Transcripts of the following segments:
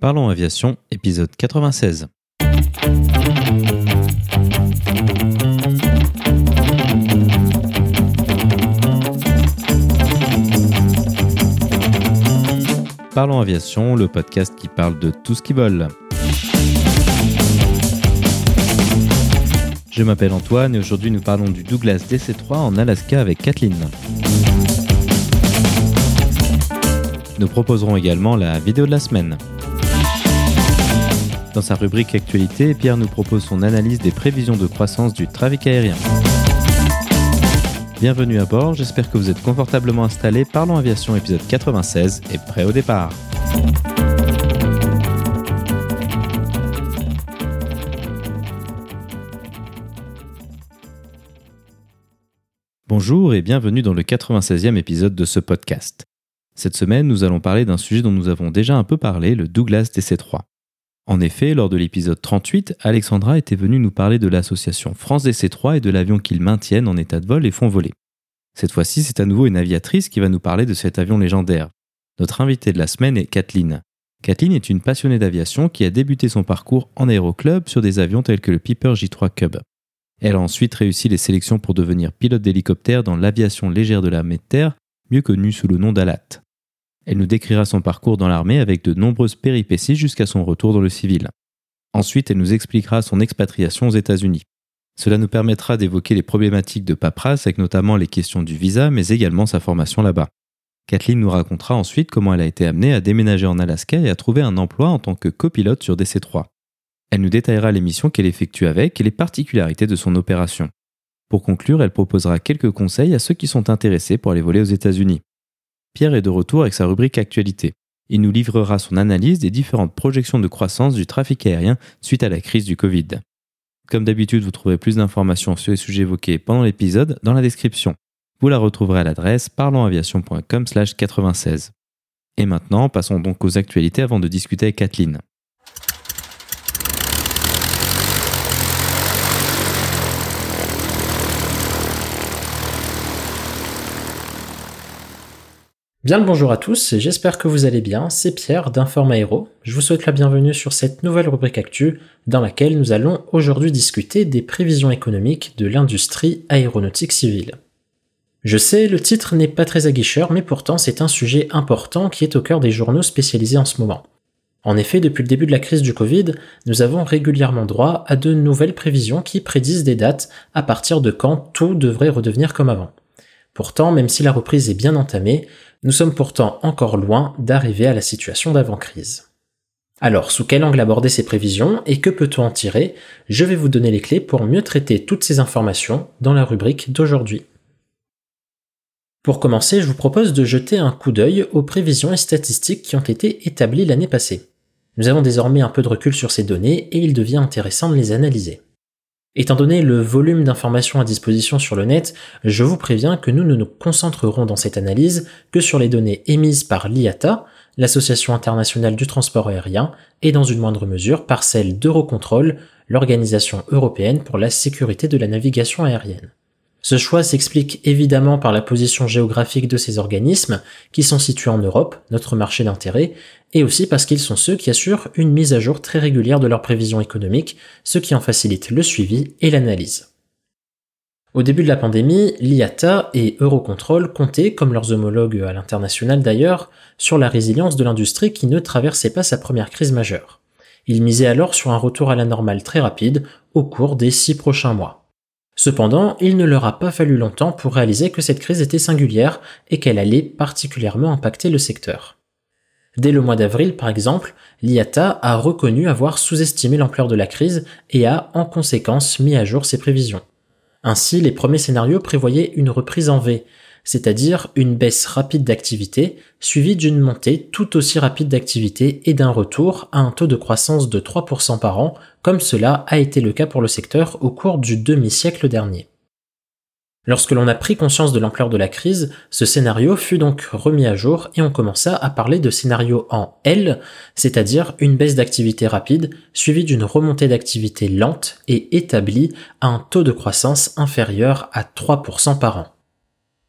Parlons Aviation, épisode 96. Parlons Aviation, le podcast qui parle de tout ce qui vole. Je m'appelle Antoine et aujourd'hui nous parlons du Douglas DC-3 en Alaska avec Kathleen. Nous proposerons également la vidéo de la semaine. Dans sa rubrique Actualité, Pierre nous propose son analyse des prévisions de croissance du trafic aérien. Bienvenue à bord, j'espère que vous êtes confortablement installés. Parlons Aviation épisode 96 et prêt au départ. Bonjour et bienvenue dans le 96e épisode de ce podcast. Cette semaine, nous allons parler d'un sujet dont nous avons déjà un peu parlé, le Douglas DC-3. En effet, lors de l'épisode 38, Alexandra était venue nous parler de l'association France DC-3 et de l'avion qu'ils maintiennent en état de vol et font voler. Cette fois-ci, c'est à nouveau une aviatrice qui va nous parler de cet avion légendaire. Notre invitée de la semaine est Kathleen. Kathleen est une passionnée d'aviation qui a débuté son parcours en aéroclub sur des avions tels que le Piper J3 Cub. Elle a ensuite réussi les sélections pour devenir pilote d'hélicoptère dans l'aviation légère de de terre, mieux connue sous le nom d'ALAT. Elle nous décrira son parcours dans l'armée avec de nombreuses péripéties jusqu'à son retour dans le civil. Ensuite, elle nous expliquera son expatriation aux États-Unis. Cela nous permettra d'évoquer les problématiques de paperasse avec notamment les questions du visa, mais également sa formation là-bas. Kathleen nous racontera ensuite comment elle a été amenée à déménager en Alaska et à trouver un emploi en tant que copilote sur DC-3. Elle nous détaillera les missions qu'elle effectue avec et les particularités de son opération. Pour conclure, elle proposera quelques conseils à ceux qui sont intéressés pour aller voler aux États-Unis. Pierre est de retour avec sa rubrique Actualité. Il nous livrera son analyse des différentes projections de croissance du trafic aérien suite à la crise du Covid. Comme d'habitude, vous trouverez plus d'informations sur les sujets évoqués pendant l'épisode dans la description. Vous la retrouverez à l'adresse parlonsaviation.com/96. Et maintenant, passons donc aux actualités avant de discuter avec Kathleen. Bien le bonjour à tous, j'espère que vous allez bien, c'est Pierre d'Informaero. Je vous souhaite la bienvenue sur cette nouvelle rubrique actu dans laquelle nous allons aujourd'hui discuter des prévisions économiques de l'industrie aéronautique civile. Je sais, le titre n'est pas très aguicheur, mais pourtant c'est un sujet important qui est au cœur des journaux spécialisés en ce moment. En effet, depuis le début de la crise du Covid, nous avons régulièrement droit à de nouvelles prévisions qui prédisent des dates à partir de quand tout devrait redevenir comme avant. Pourtant, même si la reprise est bien entamée, nous sommes pourtant encore loin d'arriver à la situation d'avant-crise. Alors, sous quel angle aborder ces prévisions et que peut-on en tirer? Je vais vous donner les clés pour mieux traiter toutes ces informations dans la rubrique d'aujourd'hui. Pour commencer, je vous propose de jeter un coup d'œil aux prévisions et statistiques qui ont été établies l'année passée. Nous avons désormais un peu de recul sur ces données et il devient intéressant de les analyser. Étant donné le volume d'informations à disposition sur le net, je vous préviens que nous ne nous concentrerons dans cette analyse que sur les données émises par l'IATA, l'Association internationale du transport aérien, et dans une moindre mesure par celle d'Eurocontrol, l'Organisation européenne pour la sécurité de la navigation aérienne. Ce choix s'explique évidemment par la position géographique de ces organismes, qui sont situés en Europe, notre marché d'intérêt, et aussi parce qu'ils sont ceux qui assurent une mise à jour très régulière de leurs prévisions économiques, ce qui en facilite le suivi et l'analyse. Au début de la pandémie, l'IATA et Eurocontrol comptaient, comme leurs homologues à l'international d'ailleurs, sur la résilience de l'industrie qui ne traversait pas sa première crise majeure. Ils misaient alors sur un retour à la normale très rapide au cours des six prochains mois. Cependant, il ne leur a pas fallu longtemps pour réaliser que cette crise était singulière et qu'elle allait particulièrement impacter le secteur. Dès le mois d'avril, par exemple, l'IATA a reconnu avoir sous-estimé l'ampleur de la crise et a, en conséquence, mis à jour ses prévisions. Ainsi, les premiers scénarios prévoyaient une reprise en V, c'est-à-dire une baisse rapide d'activité, suivie d'une montée tout aussi rapide d'activité et d'un retour à un taux de croissance de 3% par an, comme cela a été le cas pour le secteur au cours du demi-siècle dernier. Lorsque l'on a pris conscience de l'ampleur de la crise, ce scénario fut donc remis à jour et on commença à parler de scénario en L, c'est-à-dire une baisse d'activité rapide suivie d'une remontée d'activité lente et établie à un taux de croissance inférieur à 3% par an.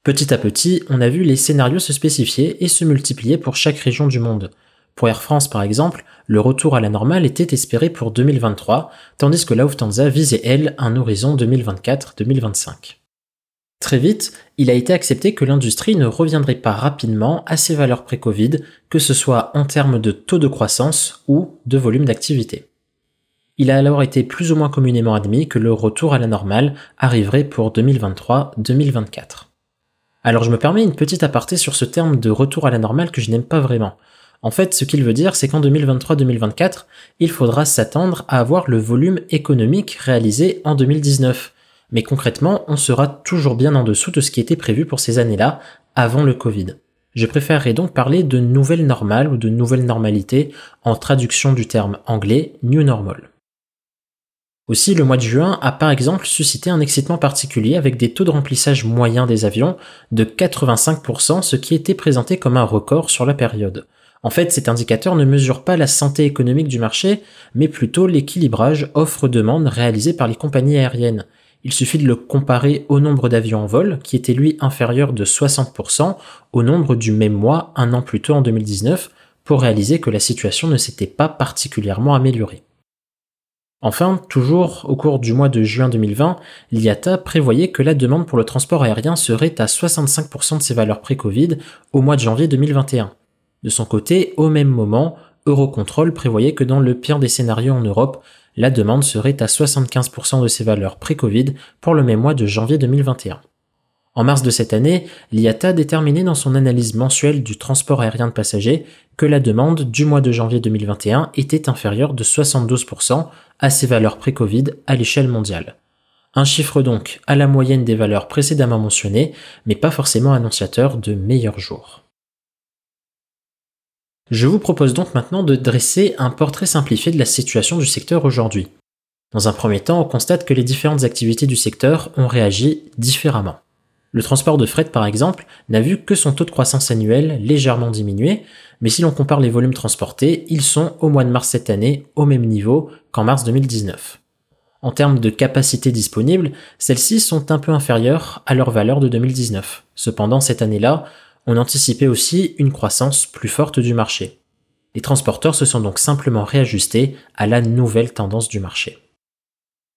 Petit à petit, on a vu les scénarios se spécifier et se multiplier pour chaque région du monde. Pour Air France par exemple, le retour à la normale était espéré pour 2023, tandis que la Lufthansa visait, elle, un horizon 2024-2025. Très vite, il a été accepté que l'industrie ne reviendrait pas rapidement à ses valeurs pré-Covid, que ce soit en termes de taux de croissance ou de volume d'activité. Il a alors été plus ou moins communément admis que le retour à la normale arriverait pour 2023-2024. Alors je me permets une petite aparté sur ce terme de retour à la normale que je n'aime pas vraiment. En fait, ce qu'il veut dire, c'est qu'en 2023-2024, il faudra s'attendre à avoir le volume économique réalisé en 2019. Mais concrètement, on sera toujours bien en dessous de ce qui était prévu pour ces années-là, avant le Covid. Je préférerais donc parler de nouvelle normale ou de nouvelle normalité en traduction du terme anglais New Normal. Aussi, le mois de juin a par exemple suscité un excitement particulier avec des taux de remplissage moyens des avions de 85%, ce qui était présenté comme un record sur la période. En fait, cet indicateur ne mesure pas la santé économique du marché, mais plutôt l'équilibrage offre-demande réalisé par les compagnies aériennes. Il suffit de le comparer au nombre d'avions en vol, qui était lui inférieur de 60% au nombre du même mois un an plus tôt en 2019, pour réaliser que la situation ne s'était pas particulièrement améliorée. Enfin, toujours au cours du mois de juin 2020, l'IATA prévoyait que la demande pour le transport aérien serait à 65% de ses valeurs pré-Covid au mois de janvier 2021. De son côté, au même moment, Eurocontrol prévoyait que dans le pire des scénarios en Europe, la demande serait à 75% de ses valeurs pré-Covid pour le même mois de janvier 2021. En mars de cette année, l'IATA déterminait dans son analyse mensuelle du transport aérien de passagers que la demande du mois de janvier 2021 était inférieure de 72% à ses valeurs pré-Covid à l'échelle mondiale. Un chiffre donc à la moyenne des valeurs précédemment mentionnées, mais pas forcément annonciateur de meilleurs jours. Je vous propose donc maintenant de dresser un portrait simplifié de la situation du secteur aujourd'hui. Dans un premier temps, on constate que les différentes activités du secteur ont réagi différemment. Le transport de fret, par exemple, n'a vu que son taux de croissance annuel légèrement diminuer, mais si l'on compare les volumes transportés, ils sont au mois de mars cette année au même niveau qu'en mars 2019. En termes de capacité disponible, celles-ci sont un peu inférieures à leur valeur de 2019. Cependant, cette année-là, on anticipait aussi une croissance plus forte du marché. Les transporteurs se sont donc simplement réajustés à la nouvelle tendance du marché.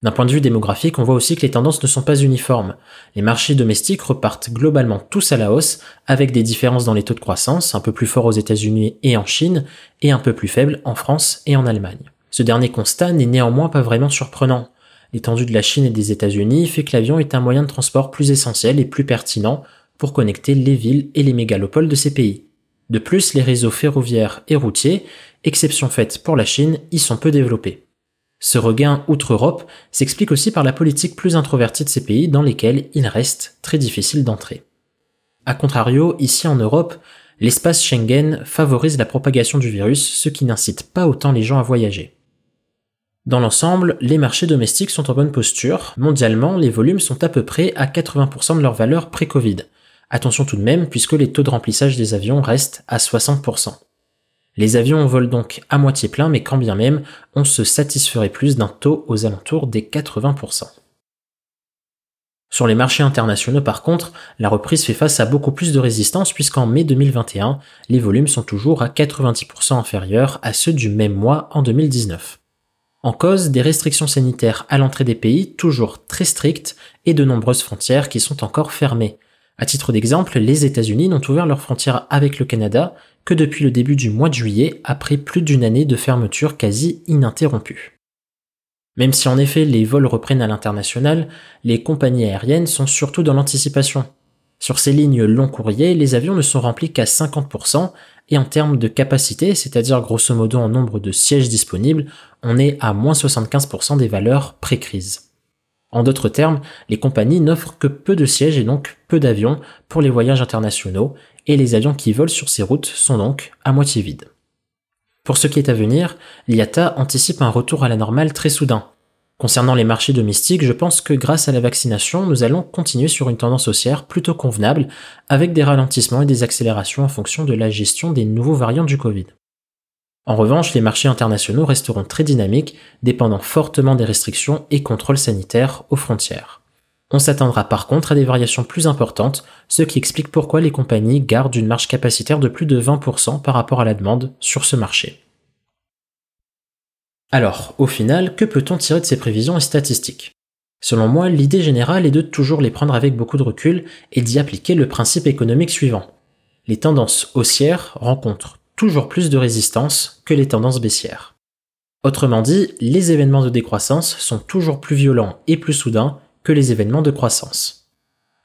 D'un point de vue démographique, on voit aussi que les tendances ne sont pas uniformes. Les marchés domestiques repartent globalement tous à la hausse, avec des différences dans les taux de croissance, un peu plus forts aux États-Unis et en Chine, et un peu plus faibles en France et en Allemagne. Ce dernier constat n'est néanmoins pas vraiment surprenant. L'étendue de la Chine et des États-Unis fait que l'avion est un moyen de transport plus essentiel et plus pertinent pour connecter les villes et les mégalopoles de ces pays. De plus, les réseaux ferroviaires et routiers, exception faite pour la Chine, y sont peu développés. Ce regain outre-Europe s'explique aussi par la politique plus introvertie de ces pays dans lesquels il reste très difficile d'entrer. A contrario, ici en Europe, l'espace Schengen favorise la propagation du virus, ce qui n'incite pas autant les gens à voyager. Dans l'ensemble, les marchés domestiques sont en bonne posture. Mondialement, les volumes sont à peu près à 80% de leur valeur pré-Covid. Attention tout de même, puisque les taux de remplissage des avions restent à 60%. Les avions volent donc à moitié plein, mais quand bien même, on se satisferait plus d'un taux aux alentours des 80%. Sur les marchés internationaux par contre, la reprise fait face à beaucoup plus de résistance puisqu'en mai 2021, les volumes sont toujours à 90% inférieurs à ceux du même mois en 2019. En cause, des restrictions sanitaires à l'entrée des pays toujours très strictes et de nombreuses frontières qui sont encore fermées. À titre d'exemple, les États-Unis n'ont ouvert leurs frontières avec le Canada que depuis le début du mois de juillet, après plus d'une année de fermeture quasi ininterrompue. Même si en effet les vols reprennent à l'international, les compagnies aériennes sont surtout dans l'anticipation. Sur ces lignes long courrier, les avions ne sont remplis qu'à 50%, et en termes de capacité, c'est-à-dire grosso modo en nombre de sièges disponibles, on est à moins 75% des valeurs pré-crise. En d'autres termes, les compagnies n'offrent que peu de sièges et donc peu d'avions pour les voyages internationaux, et les avions qui volent sur ces routes sont donc à moitié vides. Pour ce qui est à venir, l'IATA anticipe un retour à la normale très soudain. Concernant les marchés domestiques, je pense que grâce à la vaccination, nous allons continuer sur une tendance haussière plutôt convenable, avec des ralentissements et des accélérations en fonction de la gestion des nouveaux variants du Covid. En revanche, les marchés internationaux resteront très dynamiques, dépendant fortement des restrictions et contrôles sanitaires aux frontières. On s'attendra par contre à des variations plus importantes, ce qui explique pourquoi les compagnies gardent une marge capacitaire de plus de 20% par rapport à la demande sur ce marché. Alors, au final, que peut-on tirer de ces prévisions et statistiques? Selon moi, l'idée générale est de toujours les prendre avec beaucoup de recul et d'y appliquer le principe économique suivant. Les tendances haussières rencontrent toujours plus de résistance que les tendances baissières. Autrement dit, les événements de décroissance sont toujours plus violents et plus soudains que les événements de croissance.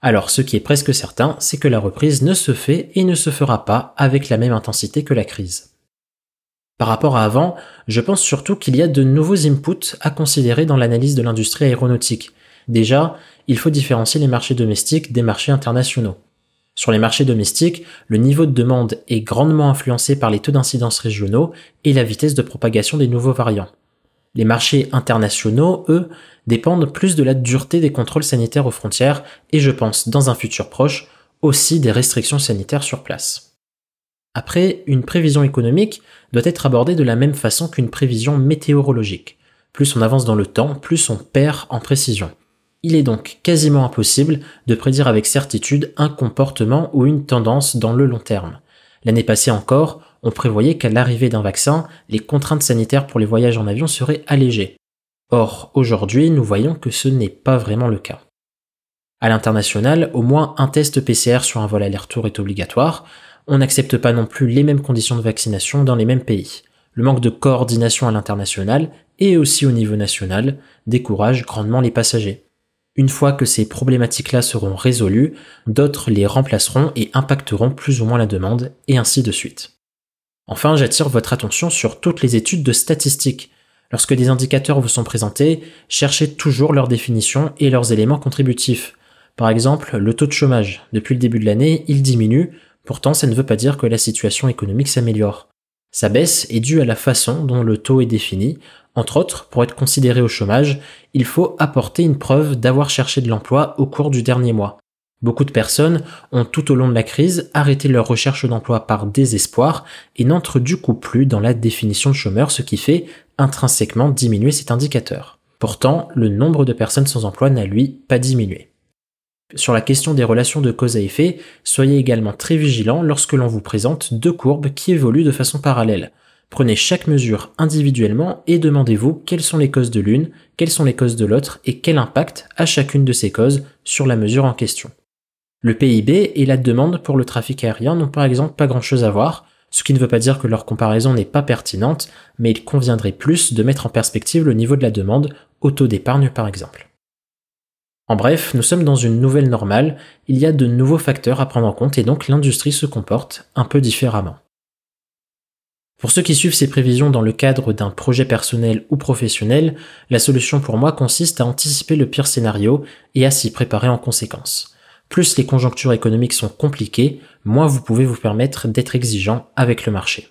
Alors ce qui est presque certain, c'est que la reprise ne se fait et ne se fera pas avec la même intensité que la crise. Par rapport à avant, je pense surtout qu'il y a de nouveaux inputs à considérer dans l'analyse de l'industrie aéronautique. Déjà, il faut différencier les marchés domestiques des marchés internationaux. Sur les marchés domestiques, le niveau de demande est grandement influencé par les taux d'incidence régionaux et la vitesse de propagation des nouveaux variants. Les marchés internationaux, eux, dépendent plus de la dureté des contrôles sanitaires aux frontières et je pense, dans un futur proche, aussi des restrictions sanitaires sur place. Après, une prévision économique doit être abordée de la même façon qu'une prévision météorologique. Plus on avance dans le temps, plus on perd en précision. Il est donc quasiment impossible de prédire avec certitude un comportement ou une tendance dans le long terme. L'année passée encore, on prévoyait qu'à l'arrivée d'un vaccin, les contraintes sanitaires pour les voyages en avion seraient allégées. Or, aujourd'hui, nous voyons que ce n'est pas vraiment le cas. À l'international, au moins un test PCR sur un vol aller-retour est obligatoire. On n'accepte pas non plus les mêmes conditions de vaccination dans les mêmes pays. Le manque de coordination à l'international et aussi au niveau national décourage grandement les passagers. Une fois que ces problématiques-là seront résolues, d'autres les remplaceront et impacteront plus ou moins la demande, et ainsi de suite. Enfin, j'attire votre attention sur toutes les études de statistiques. Lorsque des indicateurs vous sont présentés, cherchez toujours leur définition et leurs éléments contributifs. Par exemple, le taux de chômage. Depuis le début de l'année, il diminue, pourtant ça ne veut pas dire que la situation économique s'améliore. Sa baisse est due à la façon dont le taux est défini, entre autres, pour être considéré au chômage, il faut apporter une preuve d'avoir cherché de l'emploi au cours du dernier mois. Beaucoup de personnes ont tout au long de la crise arrêté leur recherche d'emploi par désespoir et n'entrent du coup plus dans la définition de chômeur, ce qui fait intrinsèquement diminuer cet indicateur. Pourtant, le nombre de personnes sans emploi n'a lui pas diminué. Sur la question des relations de cause à effet, soyez également très vigilant lorsque l'on vous présente deux courbes qui évoluent de façon parallèle. Prenez chaque mesure individuellement et demandez-vous quelles sont les causes de l'une, quelles sont les causes de l'autre et quel impact a chacune de ces causes sur la mesure en question. Le PIB et la demande pour le trafic aérien n'ont par exemple pas grand-chose à voir, ce qui ne veut pas dire que leur comparaison n'est pas pertinente, mais il conviendrait plus de mettre en perspective le niveau de la demande au taux d'épargne par exemple. En bref, nous sommes dans une nouvelle normale, il y a de nouveaux facteurs à prendre en compte et donc l'industrie se comporte un peu différemment. Pour ceux qui suivent ces prévisions dans le cadre d'un projet personnel ou professionnel, la solution pour moi consiste à anticiper le pire scénario et à s'y préparer en conséquence. Plus les conjonctures économiques sont compliquées, moins vous pouvez vous permettre d'être exigeant avec le marché.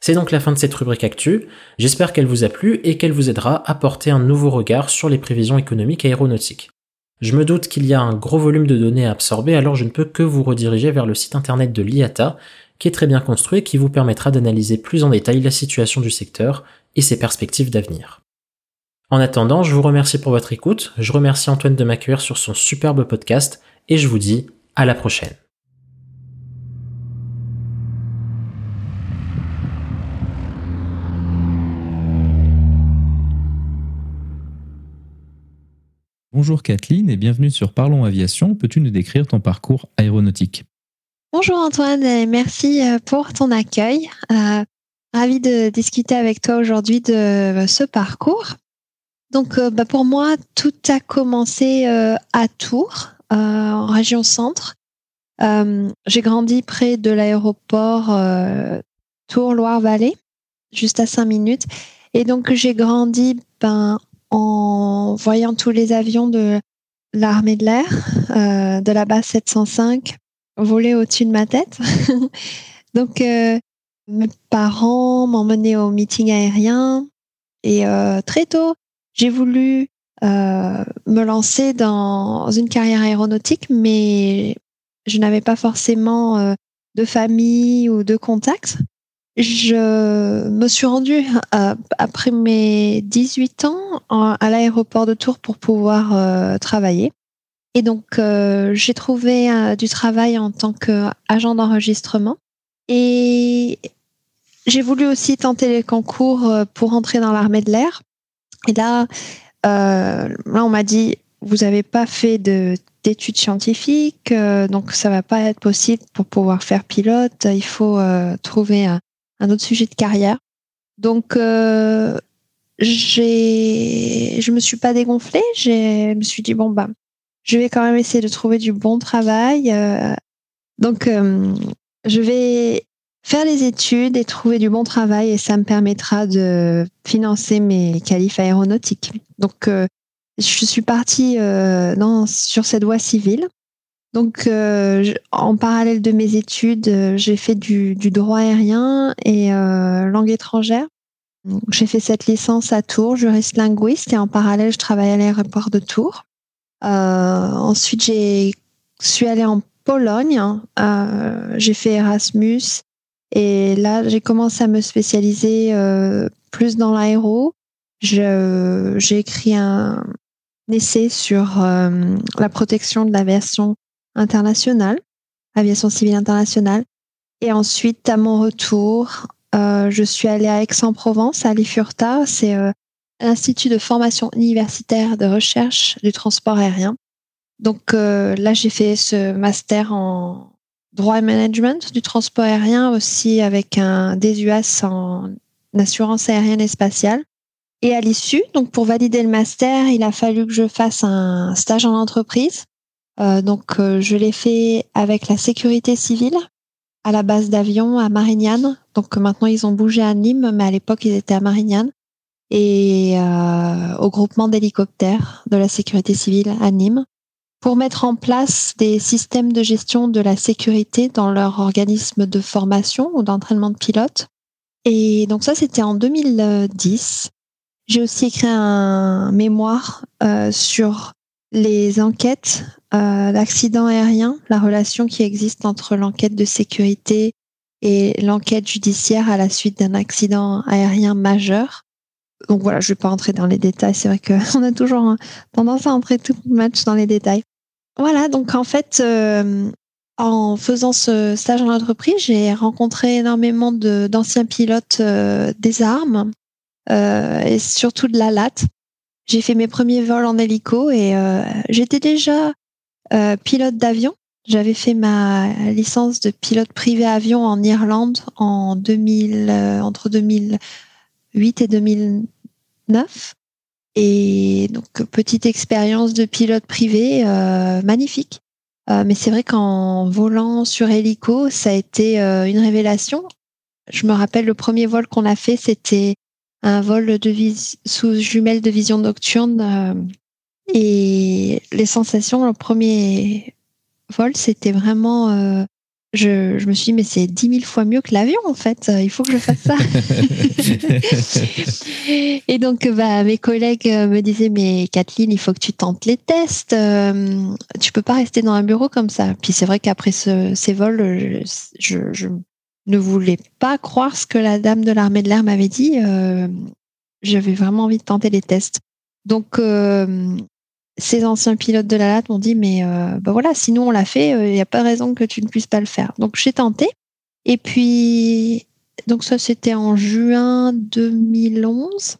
C'est donc la fin de cette rubrique actu. J'espère qu'elle vous a plu et qu'elle vous aidera à porter un nouveau regard sur les prévisions économiques aéronautiques. Je me doute qu'il y a un gros volume de données à absorber, alors je ne peux que vous rediriger vers le site internet de l'IATA qui est très bien construit et qui vous permettra d'analyser plus en détail la situation du secteur et ses perspectives d'avenir. En attendant, je vous remercie pour votre écoute, je remercie Antoine de m'accueillir sur son superbe podcast et je vous dis à la prochaine. Bonjour Kathleen et bienvenue sur Parlons Aviation. Peux-tu nous décrire ton parcours aéronautique? Bonjour Antoine et merci euh, pour ton accueil. Euh, ravi de discuter avec toi aujourd'hui de euh, ce parcours. Donc bah, pour moi, tout a commencé à Tours, en région centre. J'ai grandi près de l'aéroport Tours-Loire-Vallée, juste à 5 minutes. Et donc j'ai grandi ben, en voyant tous les avions de l'armée de l'air, de la base 705 voler au-dessus de ma tête. Donc, euh, mes parents mené au meeting aérien et euh, très tôt, j'ai voulu euh, me lancer dans une carrière aéronautique, mais je n'avais pas forcément de famille ou de contacts. Je me suis rendue après mes 18 ans à l'aéroport de Tours pour pouvoir travailler. Et donc, euh, j'ai trouvé euh, du travail en tant qu'agent d'enregistrement. Et j'ai voulu aussi tenter les concours pour entrer dans l'armée de l'air. Et là, là, on m'a dit, vous n'avez pas fait d'études scientifiques, donc ça va pas être possible pour pouvoir faire pilote. Il faut trouver un, autre sujet de carrière. Donc, j'ai, je me suis pas dégonflée. Je me suis dit bon bah, je vais quand même essayer de trouver du bon travail. Euh, donc, euh, je vais faire les études et trouver du bon travail et ça me permettra de financer mes qualifs aéronautiques. Donc, euh, je suis partie dans, sur cette voie civile. Donc, en parallèle de mes études, j'ai fait du, droit aérien et langue étrangère. J'ai fait cette licence à Tours, juriste linguiste, et en parallèle, je travaille à l'aéroport de Tours. Euh, ensuite, j'ai suis allée en Pologne. Euh, j'ai fait Erasmus, et là, j'ai commencé à me spécialiser euh, plus dans l'aéro. J'ai écrit un, essai sur euh, la protection de l'aviation internationale, aviation civile internationale. Et ensuite, à mon retour, euh, je suis allée à Aix-en-Provence, à l'IFURTA, c'est euh, l'Institut de formation universitaire de recherche du transport aérien. Donc euh, là, j'ai fait ce master en droit et management du transport aérien, aussi avec un DESUAS en assurance aérienne et spatiale. Et à l'issue, donc pour valider le master, il a fallu que je fasse un stage en entreprise. donc je l'ai fait avec la sécurité civile à la base d'avion à Marignane. Donc maintenant ils ont bougé à Nîmes, mais à l'époque ils étaient à Marignane. Et euh, au groupement d'hélicoptères de la sécurité civile à Nîmes pour mettre en place des systèmes de gestion de la sécurité dans leur organisme de formation ou d'entraînement de pilotes. Et donc ça, c'était en 2010. J'ai aussi écrit un mémoire euh, sur les enquêtes euh, d'accidents aériens, la relation qui existe entre l'enquête de sécurité et l'enquête judiciaire à la suite d'un accident aérien majeur. Donc voilà, je ne vais pas entrer dans les détails. C'est vrai qu'on a toujours tendance à entrer tout le match dans les détails. Voilà, donc en fait, euh, en faisant ce stage en entreprise, j'ai rencontré énormément d'anciens pilotes euh, des armes et surtout de la LAT. J'ai fait mes premiers vols en hélico et j'étais déjà euh, pilote d'avion. J'avais fait ma licence de pilote privé avion en Irlande en 2000, euh, entre 2008 et 2009. Et donc, petite expérience de pilote privé, euh, magnifique. mais c'est vrai qu'en volant sur hélico, ça a été une révélation. Je me rappelle le premier vol qu'on a fait, c'était un vol de sous jumelle de vision nocturne et les sensations, le premier vol, c'était vraiment. Euh, je, je, me suis dit, mais c'est dix mille fois mieux que l'avion, en fait. Il faut que je fasse ça. et donc, bah, mes collègues me disaient, mais Kathleen, il faut que tu tentes les tests. Euh, tu peux pas rester dans un bureau comme ça. Puis c'est vrai qu'après ce, ces vols, je, je, ne voulais pas croire ce que la dame de l'armée de l'air m'avait dit. Euh, J'avais vraiment envie de tenter les tests. Donc, euh, ces anciens pilotes de la latte m'ont dit mais euh, bah voilà sinon on l'a fait il euh, n'y a pas de raison que tu ne puisses pas le faire. Donc j'ai tenté. Et puis donc ça c'était en juin 2011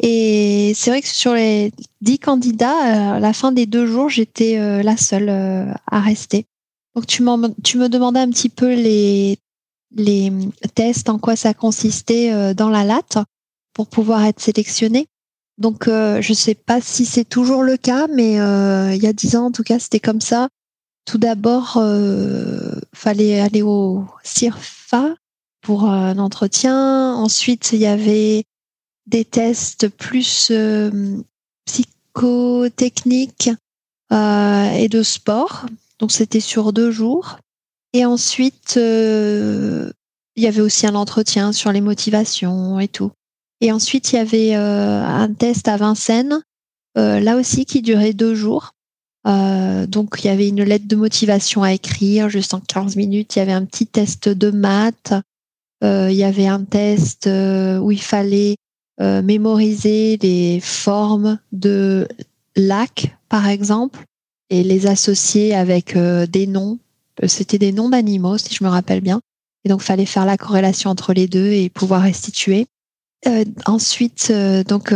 et c'est vrai que sur les dix candidats à la fin des deux jours j'étais euh, la seule à rester. Donc tu, tu me demandais un petit peu les les tests en quoi ça consistait dans la latte pour pouvoir être sélectionné donc, euh, je ne sais pas si c'est toujours le cas, mais euh, il y a dix ans, en tout cas, c'était comme ça. Tout d'abord, euh, fallait aller au CIRFA pour un entretien. Ensuite, il y avait des tests plus euh, psychotechniques et de sport. Donc, c'était sur deux jours. Et ensuite, il y avait aussi un entretien sur les motivations et tout. Et ensuite, il y avait euh, un test à Vincennes, euh, là aussi qui durait deux jours. Euh, donc, il y avait une lettre de motivation à écrire, juste en 15 minutes. Il y avait un petit test de maths. il y avait un test où il fallait mémoriser les formes de lacs, par exemple, et les associer avec des noms. C'était des noms d'animaux, si je me rappelle bien. Et donc, fallait faire la corrélation entre les deux et pouvoir restituer. Euh, ensuite, euh, donc,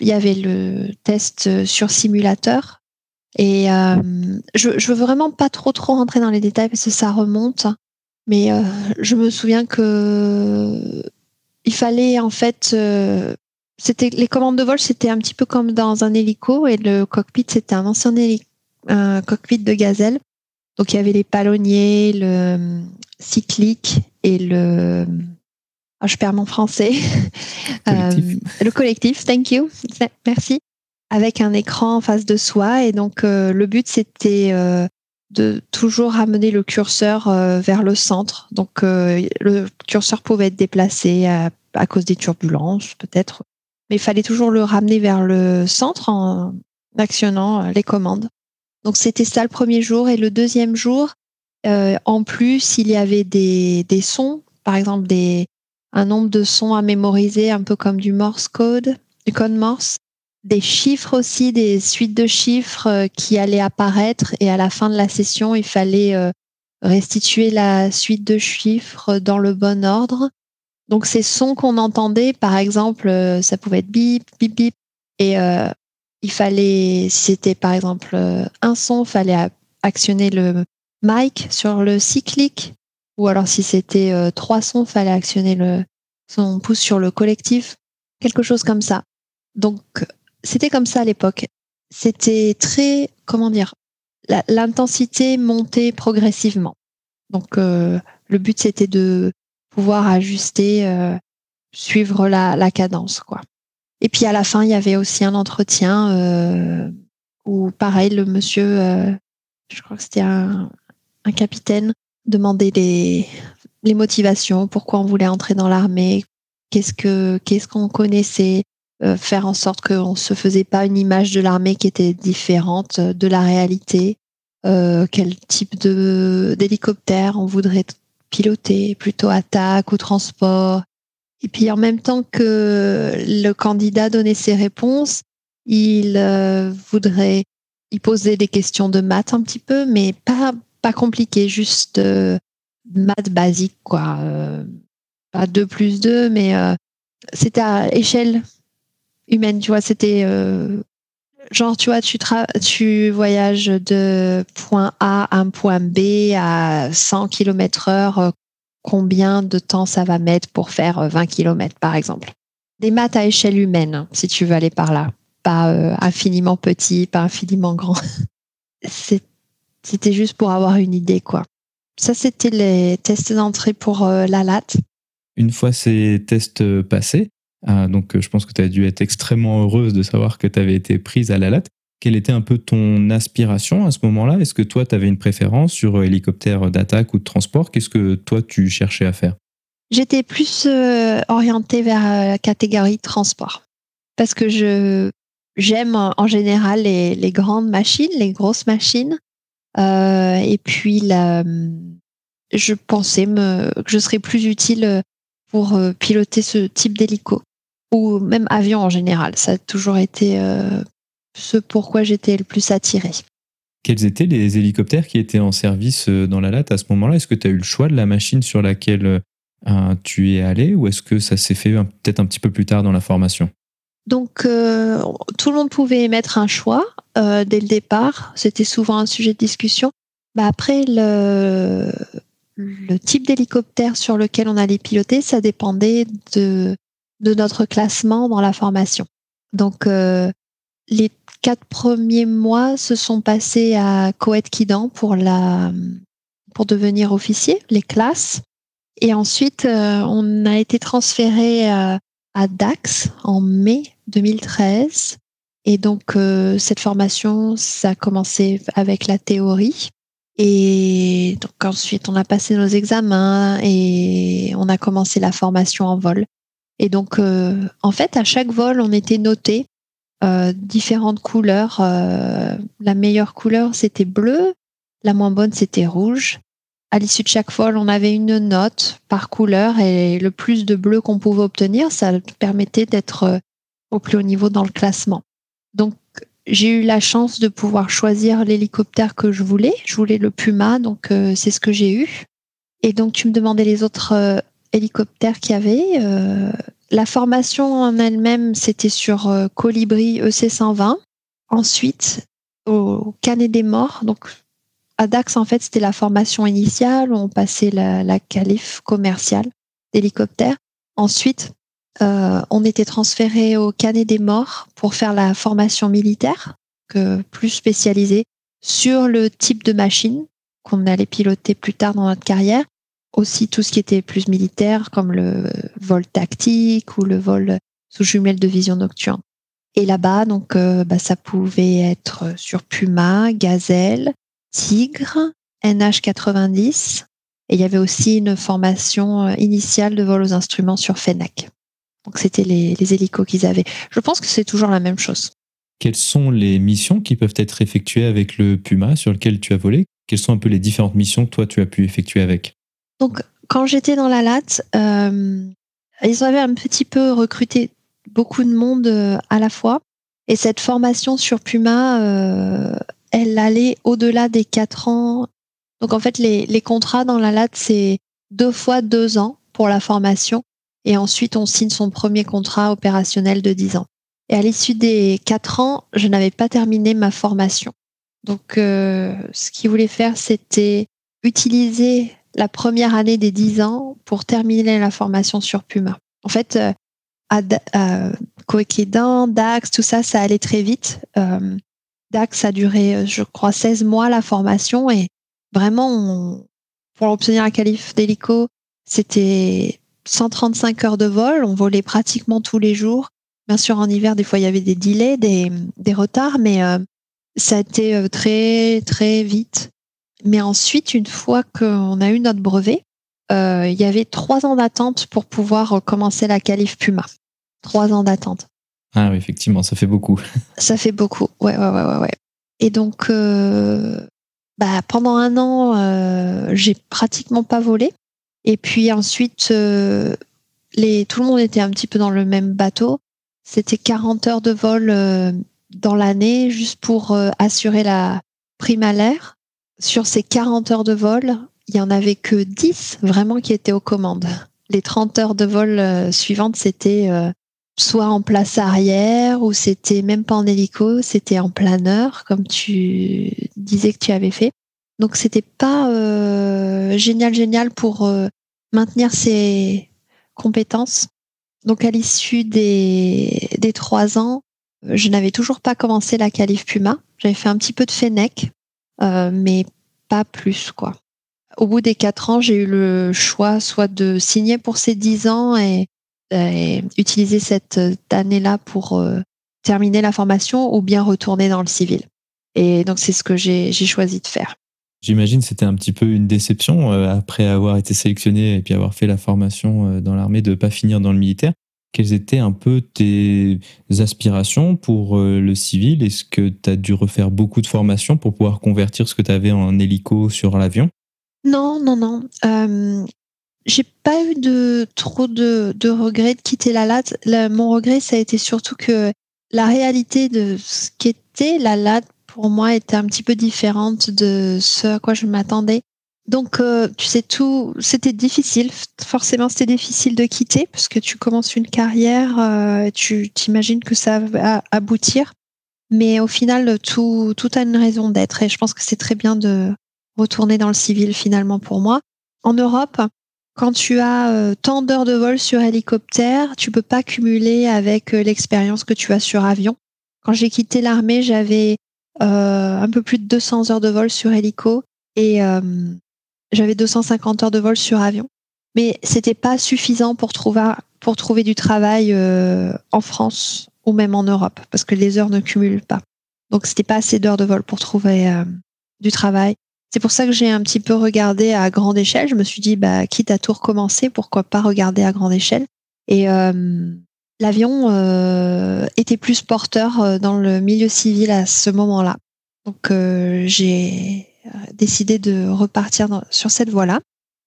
il y avait le test sur simulateur. Et je, je veux vraiment pas trop trop rentrer dans les détails parce que ça remonte. Mais je me souviens que il fallait en fait c'était les commandes de vol, c'était un petit peu comme dans un hélico et le cockpit, c'était un ancien un cockpit de gazelle. Donc il y avait les palonniers, le euh, cyclique et le oh, je perds mon français. Collectif. Euh, le collectif, thank you, merci. Avec un écran en face de soi et donc euh, le but c'était de toujours ramener le curseur vers le centre. Donc le curseur pouvait être déplacé à cause des turbulences peut-être mais il fallait toujours le ramener vers le centre en actionnant euh, les commandes. Donc c'était ça le premier jour et le deuxième jour, euh, en plus il y avait des, des sons, par exemple des un nombre de sons à mémoriser, un peu comme du Morse code, du code Morse, des chiffres aussi, des suites de chiffres euh, qui allaient apparaître. Et à la fin de la session il fallait restituer la suite de chiffres dans le bon ordre. Donc ces sons qu'on entendait, par exemple, euh, ça pouvait être bip, bip, bip, et euh, il fallait, si c'était par exemple euh, un son, il fallait actionner le mic sur le cyclique, ou alors si c'était trois sons, fallait actionner le son pouce sur le collectif, quelque chose comme ça. Donc c'était comme ça à l'époque. C'était très, comment dire, l'intensité montait progressivement. Donc le but c'était de pouvoir ajuster, euh, suivre la, la, cadence, quoi. Et puis à la fin, il y avait aussi un entretien euh, où, pareil, le monsieur, euh, je crois que c'était un, un, capitaine, demandait les, les motivations, pourquoi on voulait entrer dans l'armée, qu'est-ce que qu'est-ce qu'on connaissait, euh, faire en sorte qu'on se faisait pas une image de l'armée qui était différente de la réalité, euh, quel type de d'hélicoptère on voudrait piloter, plutôt attaque ou transport. Et puis en même temps que le candidat donnait ses réponses, il euh, voudrait, il posait des questions de maths un petit peu, mais pas pas compliqué, juste euh, maths basique quoi. Euh, pas 2 plus 2, mais c'était à échelle humaine, tu vois, c'était genre, tu vois, tu, tu voyages de point A à un point B à 100 km heure, euh, combien de temps ça va mettre pour faire 20 euh, km, par exemple. Des maths à échelle humaine, hein, si tu veux aller par là. Pas euh, infiniment petit, pas infiniment grand. C'était juste pour avoir une idée, quoi. Ça, c'était les tests d'entrée pour la latte. Une fois ces tests passés, ah, donc, euh, je pense que tu as dû être extrêmement heureuse de savoir que tu avais été prise à la latte. Quelle était un peu ton aspiration à ce moment-là? Est-ce que toi, tu avais une préférence sur euh, hélicoptère d'attaque ou de transport? Qu'est-ce que toi, tu cherchais à faire? J'étais plus euh, orientée vers la catégorie transport. Parce que je j'aime en général les, les, grandes machines, les grosses machines. Et puis, la, je pensais me, que je serais plus utile pour piloter ce type d'hélico ou même avion en général. Ça a toujours été euh, ce pourquoi j'étais le plus attirée. Quels étaient les hélicoptères qui étaient en service euh, dans la latte à ce moment-là? Est-ce que tu as eu le choix de la machine sur laquelle euh, tu es allé ou est-ce que ça s'est fait peut-être un petit peu plus tard dans la formation? Donc, tout le monde pouvait émettre un choix dès le départ. C'était souvent un sujet de discussion. Bah, après, le, le type d'hélicoptère sur lequel on allait piloter, ça dépendait de, de notre classement dans la formation. Donc, euh, les quatre premiers mois se sont passés à Coët Kidan pour la pour devenir officier, les classes. Et ensuite, euh, on a été transféré à, à, Dax en mai 2013. Et donc, euh, cette formation, ça a commencé avec la théorie. Et donc ensuite, on a passé nos examens et on a commencé la formation en vol. Et donc, euh, en fait, à chaque vol, on était noté euh, différentes couleurs. Euh, la meilleure couleur, c'était bleu. La moins bonne, c'était rouge. À l'issue de chaque vol, on avait une note par couleur et le plus de bleu qu'on pouvait obtenir, ça permettait d'être au plus haut niveau dans le classement. Donc, j'ai eu la chance de pouvoir choisir l'hélicoptère que je voulais. Je voulais le Puma, donc c'est ce que j'ai eu. Et donc, tu me demandais les autres hélicoptères qu'il y avait. la formation en elle-même, c'était sur Colibri EC120. Ensuite, au Canet des Morts, donc à Dax, en fait, c'était la formation initiale. On passait la, la qualif commerciale d'hélicoptère. Ensuite, euh, on était transféré au Canet des Morts pour faire la formation militaire, que plus spécialisée sur le type de machine qu'on allait piloter plus tard dans notre carrière. Aussi tout ce qui était plus militaire, comme le vol tactique ou le vol sous jumelle de vision nocturne. Et là-bas, donc, euh, bah, ça pouvait être sur Puma, Gazelle, Tigre, NH90. Et il y avait aussi une formation initiale de vol aux instruments sur Fennec. Donc c'était les, les hélicos qu'ils avaient. Je pense que c'est toujours la même chose. Quelles sont les missions qui peuvent être effectuées avec le Puma sur lequel tu as volé? Quelles sont un peu les différentes missions que toi tu as pu effectuer avec? Donc quand j'étais dans la LAT, euh, ils avaient un petit peu recruté beaucoup de monde euh, à la fois. Et cette formation sur Puma, euh, elle allait au-delà des quatre ans. Donc en fait, les, les contrats dans la LAT, c'est deux fois deux ans pour la formation. Et ensuite, on signe son premier contrat opérationnel de dix ans. Et à l'issue des quatre ans, je n'avais pas terminé ma formation. Donc, euh, ce qu'il voulait faire, c'était utiliser la première année des dix ans pour terminer la formation sur Puma. En fait, euh, à, à Dax, tout ça, ça allait très vite. Euh, Dax a duré, je crois, 16 mois la formation et vraiment, pour obtenir un qualif d'hélico, c'était 135 heures de vol. On volait pratiquement tous les jours. Bien sûr, en hiver, des fois, il y avait des delays, des, des retards, mais euh, ça a été euh, très, très vite. Mais ensuite, une fois qu'on a eu notre brevet, euh, il y avait trois ans d'attente pour pouvoir commencer la qualif Puma. Trois ans d'attente. Ah oui, effectivement, ça fait beaucoup. ça fait beaucoup, ouais, ouais, ouais, ouais. Et donc, euh, bah, pendant un an, euh, j'ai pratiquement pas volé. Et puis ensuite, euh, les, tout le monde était un petit peu dans le même bateau. C'était 40 heures de vol euh, dans l'année juste pour euh, assurer la prime à l'air. Sur ces 40 heures de vol, il y en avait que 10 vraiment qui étaient aux commandes. Les 30 heures de vol euh, suivantes, c'était euh, soit en place arrière ou c'était même pas en hélico, c'était en planeur comme tu disais que tu avais fait. Donc c'était pas euh, génial génial pour euh, maintenir ses compétences. Donc à l'issue des, des trois ans, je n'avais toujours pas commencé la qualif Puma. J'avais fait un petit peu de Fennec, euh, mais pas plus quoi. Au bout des quatre ans, j'ai eu le choix soit de signer pour ces dix ans et, et utiliser cette année-là pour euh, terminer la formation ou bien retourner dans le civil. Et donc c'est ce que j'ai choisi de faire. J'imagine c'était un petit peu une déception euh, après avoir été sélectionné et puis avoir fait la formation euh, dans l'armée de pas finir dans le militaire. Quelles étaient un peu tes aspirations pour euh, le civil? Est-ce que tu as dû refaire beaucoup de formations pour pouvoir convertir ce que tu avais en hélico sur l'avion? Non, non, non. Euh, j'ai pas eu trop de, regrets de quitter la LAT. La- mon regret, ça a été surtout que la réalité de ce qu'était la LAT pour moi était un petit peu différente de ce à quoi je m'attendais. Donc, euh, tu sais, tout, c'était difficile. Forcément, c'était difficile de quitter parce que tu commences une carrière, euh, tu t'imagines que ça va aboutir. Mais au final, tout, tout a une raison d'être et je pense que c'est très bien de retourner dans le civil finalement pour moi. En Europe, quand tu as euh, tant d'heures de vol sur hélicoptère, tu peux pas cumuler avec l'expérience que tu as sur avion. Quand j'ai quitté l'armée, j'avais un peu plus de 200 heures de vol sur hélico et euh, j'avais 250 heures de vol sur avion. Mais c'était pas suffisant pour trouver pour trouver du travail euh, en France ou même en Europe parce que les heures ne cumulent pas. Donc c'était pas assez d'heures de vol pour trouver euh, du travail. C'est pour ça que j'ai un petit peu regardé à grande échelle. Je me suis dit, bah, quitte à tout recommencer, pourquoi pas regarder à grande échelle. Et euh, l'avion euh, était plus porteur euh, dans le milieu civil à ce moment-là. Donc euh, j'ai décidé de repartir sur cette voie-là.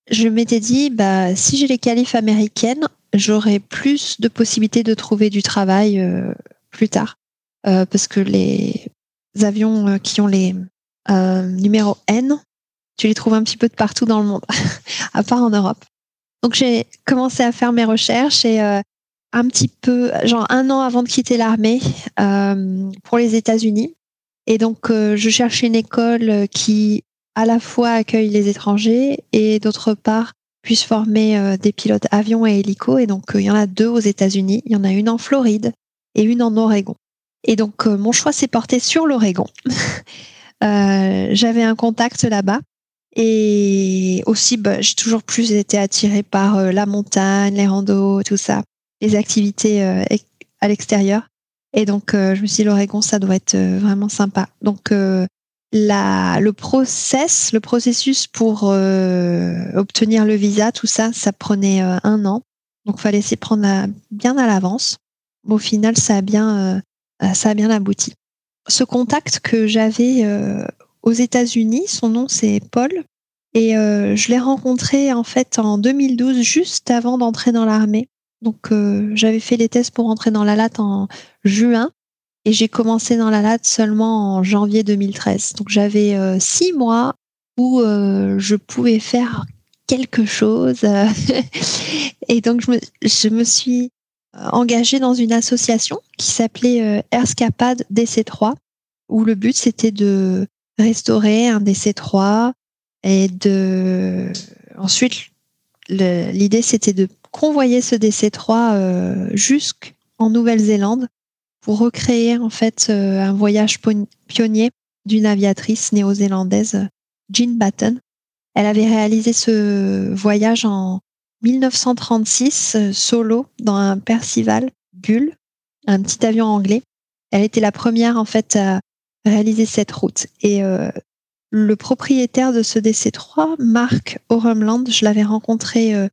Je m'étais dit, bah, si j'ai les qualifs américaines, j'aurai plus de possibilités de trouver du travail euh, plus tard. Euh, parce que les avions euh, qui ont les euh, numéros N tu les trouves un petit peu de partout dans le monde, à part en Europe. Donc j'ai commencé à faire mes recherches et euh, un petit peu, genre un an avant de quitter l'armée euh, pour les États-Unis. Et donc euh, je cherchais une école qui à la fois accueille les étrangers et d'autre part puisse former des pilotes avions et hélicos. Et donc il y en a deux aux États-Unis. Il y en a une en Floride et une en Oregon. Et donc mon choix s'est porté sur l'Oregon. J'avais un contact là-bas et aussi, bah, j'ai toujours plus été attirée par euh, la montagne, les randos, tout ça, les activités euh, à l'extérieur. Et donc, euh, je me suis dit, l'Oregon, ça doit être vraiment sympa. Donc, la, le process, le processus pour obtenir le visa, tout ça, ça prenait un an. Donc, fallait s'y prendre bien à l'avance. Au final, ça a bien, ça a bien abouti. Ce contact que j'avais aux États-Unis. Son nom, c'est Paul. Et euh, je l'ai rencontré en fait en 2012, juste avant d'entrer dans l'armée. Donc euh, j'avais fait les tests pour entrer dans la latte en juin et j'ai commencé dans la latte seulement en janvier 2013. Donc j'avais euh, six mois où je pouvais faire quelque chose. et donc je me, je me suis engagée dans une association qui s'appelait Erscapade DC3 où le but c'était de restaurer un DC3 et de ensuite l'idée c'était de convoyer ce DC3 euh, jusqu'en Nouvelle-Zélande pour recréer en fait euh, un voyage pionnier d'une aviatrice néo-zélandaise Jean Batten. Elle avait réalisé ce voyage en 1936 euh, solo dans un Percival Gull, un petit avion anglais. Elle était la première en fait à réaliser cette route. Et euh, le propriétaire de ce DC3, Marc Orumland, je l'avais rencontré euh,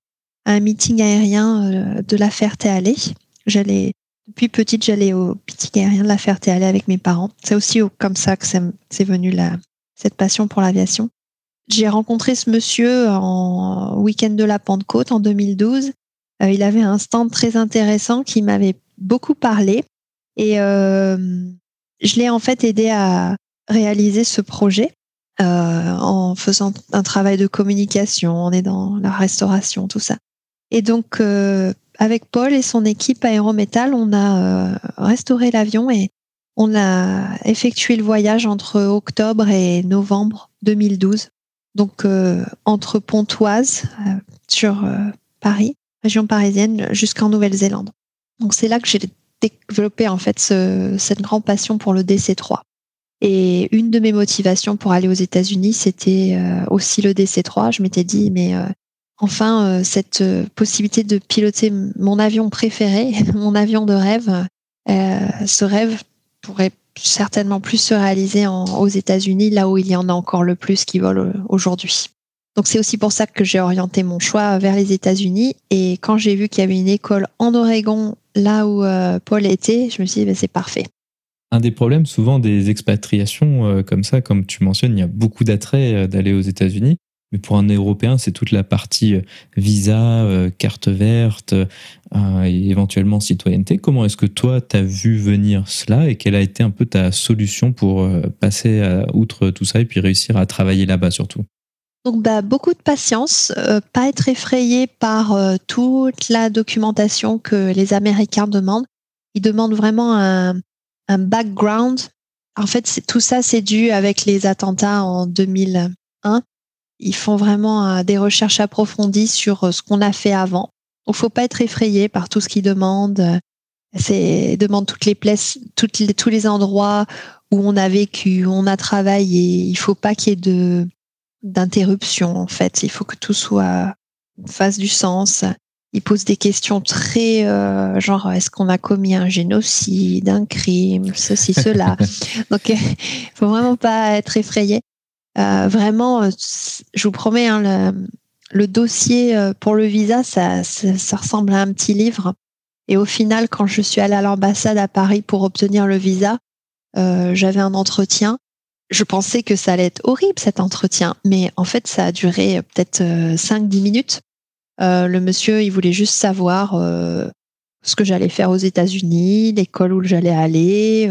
un meeting aérien euh, de la Ferté-Alais. J'allais depuis petite, j'allais au meeting aérien de la Ferté-Alais avec mes parents. C'est aussi comme ça que c'est venu la, cette passion pour l'aviation. J'ai rencontré ce monsieur en week-end de la Pentecôte en 2012. il avait un stand très intéressant qui m'avait beaucoup parlé. Et je l'ai en fait aidé à réaliser ce projet euh, en faisant un travail de communication, on est dans la restauration, tout ça. Et donc, euh, avec Paul et son équipe Aérométal, on a euh, restauré l'avion et on a effectué le voyage entre octobre et novembre 2012. Donc, entre Pontoise, sur Paris, région parisienne, jusqu'en Nouvelle-Zélande. Donc, c'est là que j'ai développé en fait cette grande passion pour le DC3. Et une de mes motivations pour aller aux États-Unis, c'était euh, aussi le DC3. Je m'étais dit, mais euh, enfin, euh, cette possibilité de piloter mon avion préféré, mon avion de rêve, ce rêve pourrait certainement plus se réaliser aux États-Unis, là où il y en a encore le plus qui volent aujourd'hui. Donc c'est aussi pour ça que j'ai orienté mon choix vers les États-Unis. Et quand j'ai vu qu'il y avait une école en Oregon, là où Paul était, je me suis dit, ben, c'est parfait. Un des problèmes souvent des expatriations euh, comme ça, comme tu mentionnes, il y a beaucoup d'attrait euh, d'aller aux États-Unis. Mais pour un Européen, c'est toute la partie euh, visa, carte verte et éventuellement citoyenneté. Comment est-ce que toi, tu as vu venir cela et quelle a été un peu ta solution pour passer outre tout ça et puis réussir à travailler là-bas surtout? Donc bah, beaucoup de patience, pas être effrayé par toute la documentation que les Américains demandent. Ils demandent vraiment un background. En fait, tout ça, c'est dû avec les attentats en 2001. Ils font vraiment euh, des recherches approfondies sur euh, ce qu'on a fait avant. Il faut pas être effrayé par tout ce qu'ils demandent. C'est demande toutes les places, toutes les, tous les endroits où on a vécu, où on a travaillé. Il faut pas qu'il y ait de d'interruption en fait. Il faut que tout soit fasse du sens il pose des questions très euh, genre est-ce qu'on a commis un génocide, un crime, ceci, cela. Donc il faut vraiment pas être effrayé. Euh, vraiment, euh, je vous promets, hein, le, dossier pour le visa, ça, ça, ressemble à un petit livre. Et au final, quand je suis allée à l'ambassade à Paris pour obtenir le visa, j'avais un entretien. Je pensais que ça allait être horrible cet entretien, mais en fait, ça a duré peut-être 5-10 minutes. Euh, le monsieur, il voulait juste savoir euh, ce que j'allais faire aux États-Unis, l'école où j'allais aller.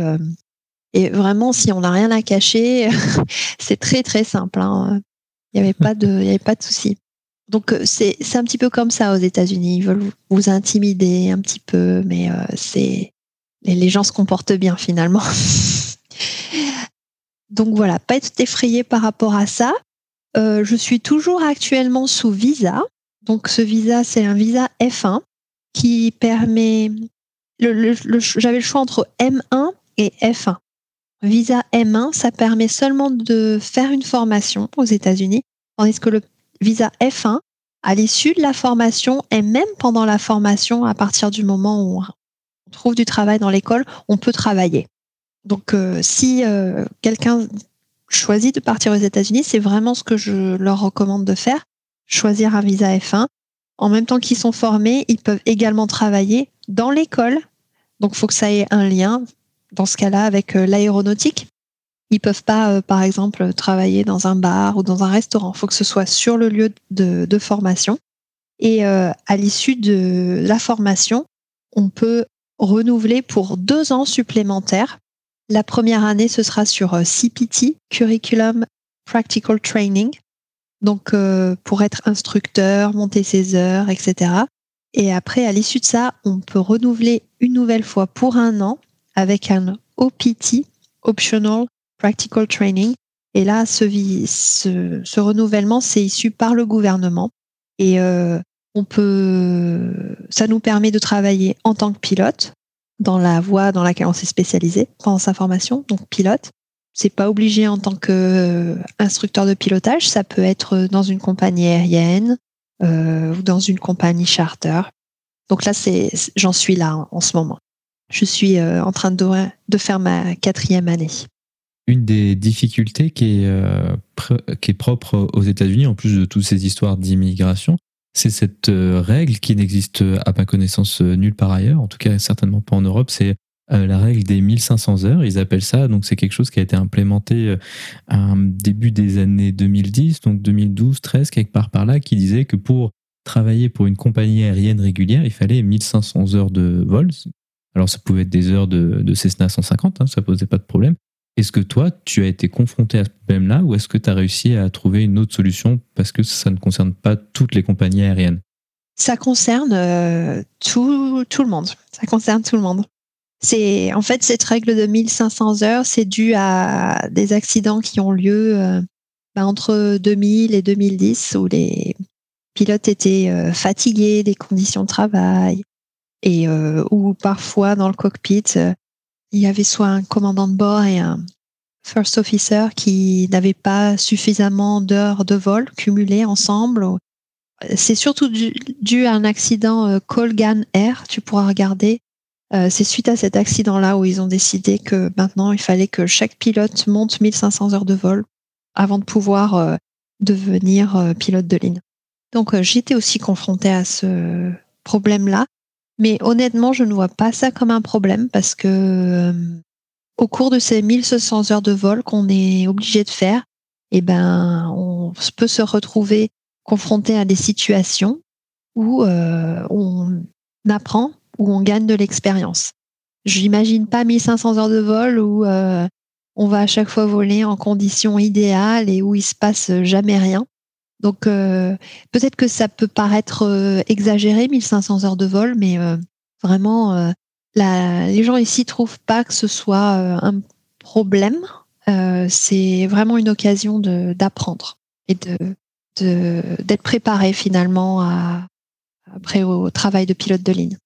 Euh. et vraiment, si on n'a rien à cacher, c'est très très simple. Hein. Il n'y avait pas de, il avait pas de souci. Donc c'est c'est un petit peu comme ça aux États-Unis. Ils veulent vous intimider un petit peu, mais c'est les gens se comportent bien finalement. Donc voilà, pas être effrayé par rapport à ça. je suis toujours actuellement sous visa. Donc ce visa, c'est un visa F1 qui permet. J'avais le choix entre M1 et F1. Visa M1, ça permet seulement de faire une formation aux États-Unis, tandis que le visa F1, à l'issue de la formation et même pendant la formation, à partir du moment où on trouve du travail dans l'école, on peut travailler. Donc euh, si euh, quelqu'un choisit de partir aux États-Unis, c'est vraiment ce que je leur recommande de faire, choisir un visa F1 en même temps qu'ils sont formés, ils peuvent également travailler dans l'école. Donc, il faut que ça ait un lien, dans ce cas-là, avec euh, l'aéronautique. Ils peuvent pas, euh, par exemple, travailler dans un bar ou dans un restaurant. Il faut que ce soit sur le lieu de, formation. Et euh, à l'issue de la formation, on peut renouveler pour deux ans supplémentaires. La première année, ce sera sur CPT, Curriculum Practical Training donc pour être instructeur, monter ses heures, etc. Et après, à l'issue de ça, on peut renouveler une nouvelle fois pour un an avec un OPT, Optional Practical Training. Et là, ce, ce, renouvellement, c'est issu par le gouvernement. Et euh, on peut, ça nous permet de travailler en tant que pilote dans la voie dans laquelle on s'est spécialisé pendant sa formation, donc pilote c'est pas obligé en tant qu'instructeur euh, de pilotage, ça peut être dans une compagnie aérienne euh, ou dans une compagnie charter. Donc là, c'est, j'en suis là en ce moment. Je suis euh, en train de, faire ma quatrième année. Une des difficultés qui est, qui est propre aux États-Unis, en plus de toutes ces histoires d'immigration, c'est cette règle qui n'existe à ma connaissance nulle part ailleurs, en tout cas certainement pas en Europe, c'est euh, la règle des 1500 heures, ils appellent ça. Donc c'est quelque chose qui a été implémenté euh, à début des années 2010, donc 2012, 13, quelque part par là, qui disait que pour travailler pour une compagnie aérienne régulière, il fallait 1500 heures de vol. Alors ça pouvait être des heures de, de Cessna 150, hein, ça posait pas de problème. Est-ce que toi, tu as été confronté à ce problème-là ou est-ce que tu as réussi à trouver une autre solution parce que ça ne concerne pas toutes les compagnies aériennes? Ça concerne euh, tout, tout le monde. Ça concerne tout le monde. C'est en fait cette règle de 1500 heures, c'est dû à des accidents qui ont lieu euh, bah, entre 2000 et 2010 où les pilotes étaient euh, fatigués des conditions de travail et euh, où parfois dans le cockpit il y avait soit un commandant de bord et un first officer qui n'avaient pas suffisamment d'heures de vol cumulées ensemble. C'est surtout dû, à un accident Colgan Air, tu pourras regarder. Euh, c'est suite à cet accident-là où ils ont décidé que maintenant il fallait que chaque pilote monte 1500 heures de vol avant de pouvoir euh, devenir euh, pilote de ligne. Donc j'étais aussi confrontée à ce problème-là, mais honnêtement je ne vois pas ça comme un problème parce que au cours de ces 1500 heures de vol qu'on est obligé de faire, eh ben on peut se retrouver confronté à des situations où on apprend où on gagne de l'expérience. J'imagine pas 1500 heures de vol où euh, on va à chaque fois voler en conditions idéales et où il se passe jamais rien. Donc euh, peut-être que ça peut paraître euh, exagéré 1500 heures de vol, mais vraiment les gens ici trouvent pas que ce soit un problème. c'est vraiment une occasion d'apprendre et de d'être préparé finalement après au travail de pilote de ligne.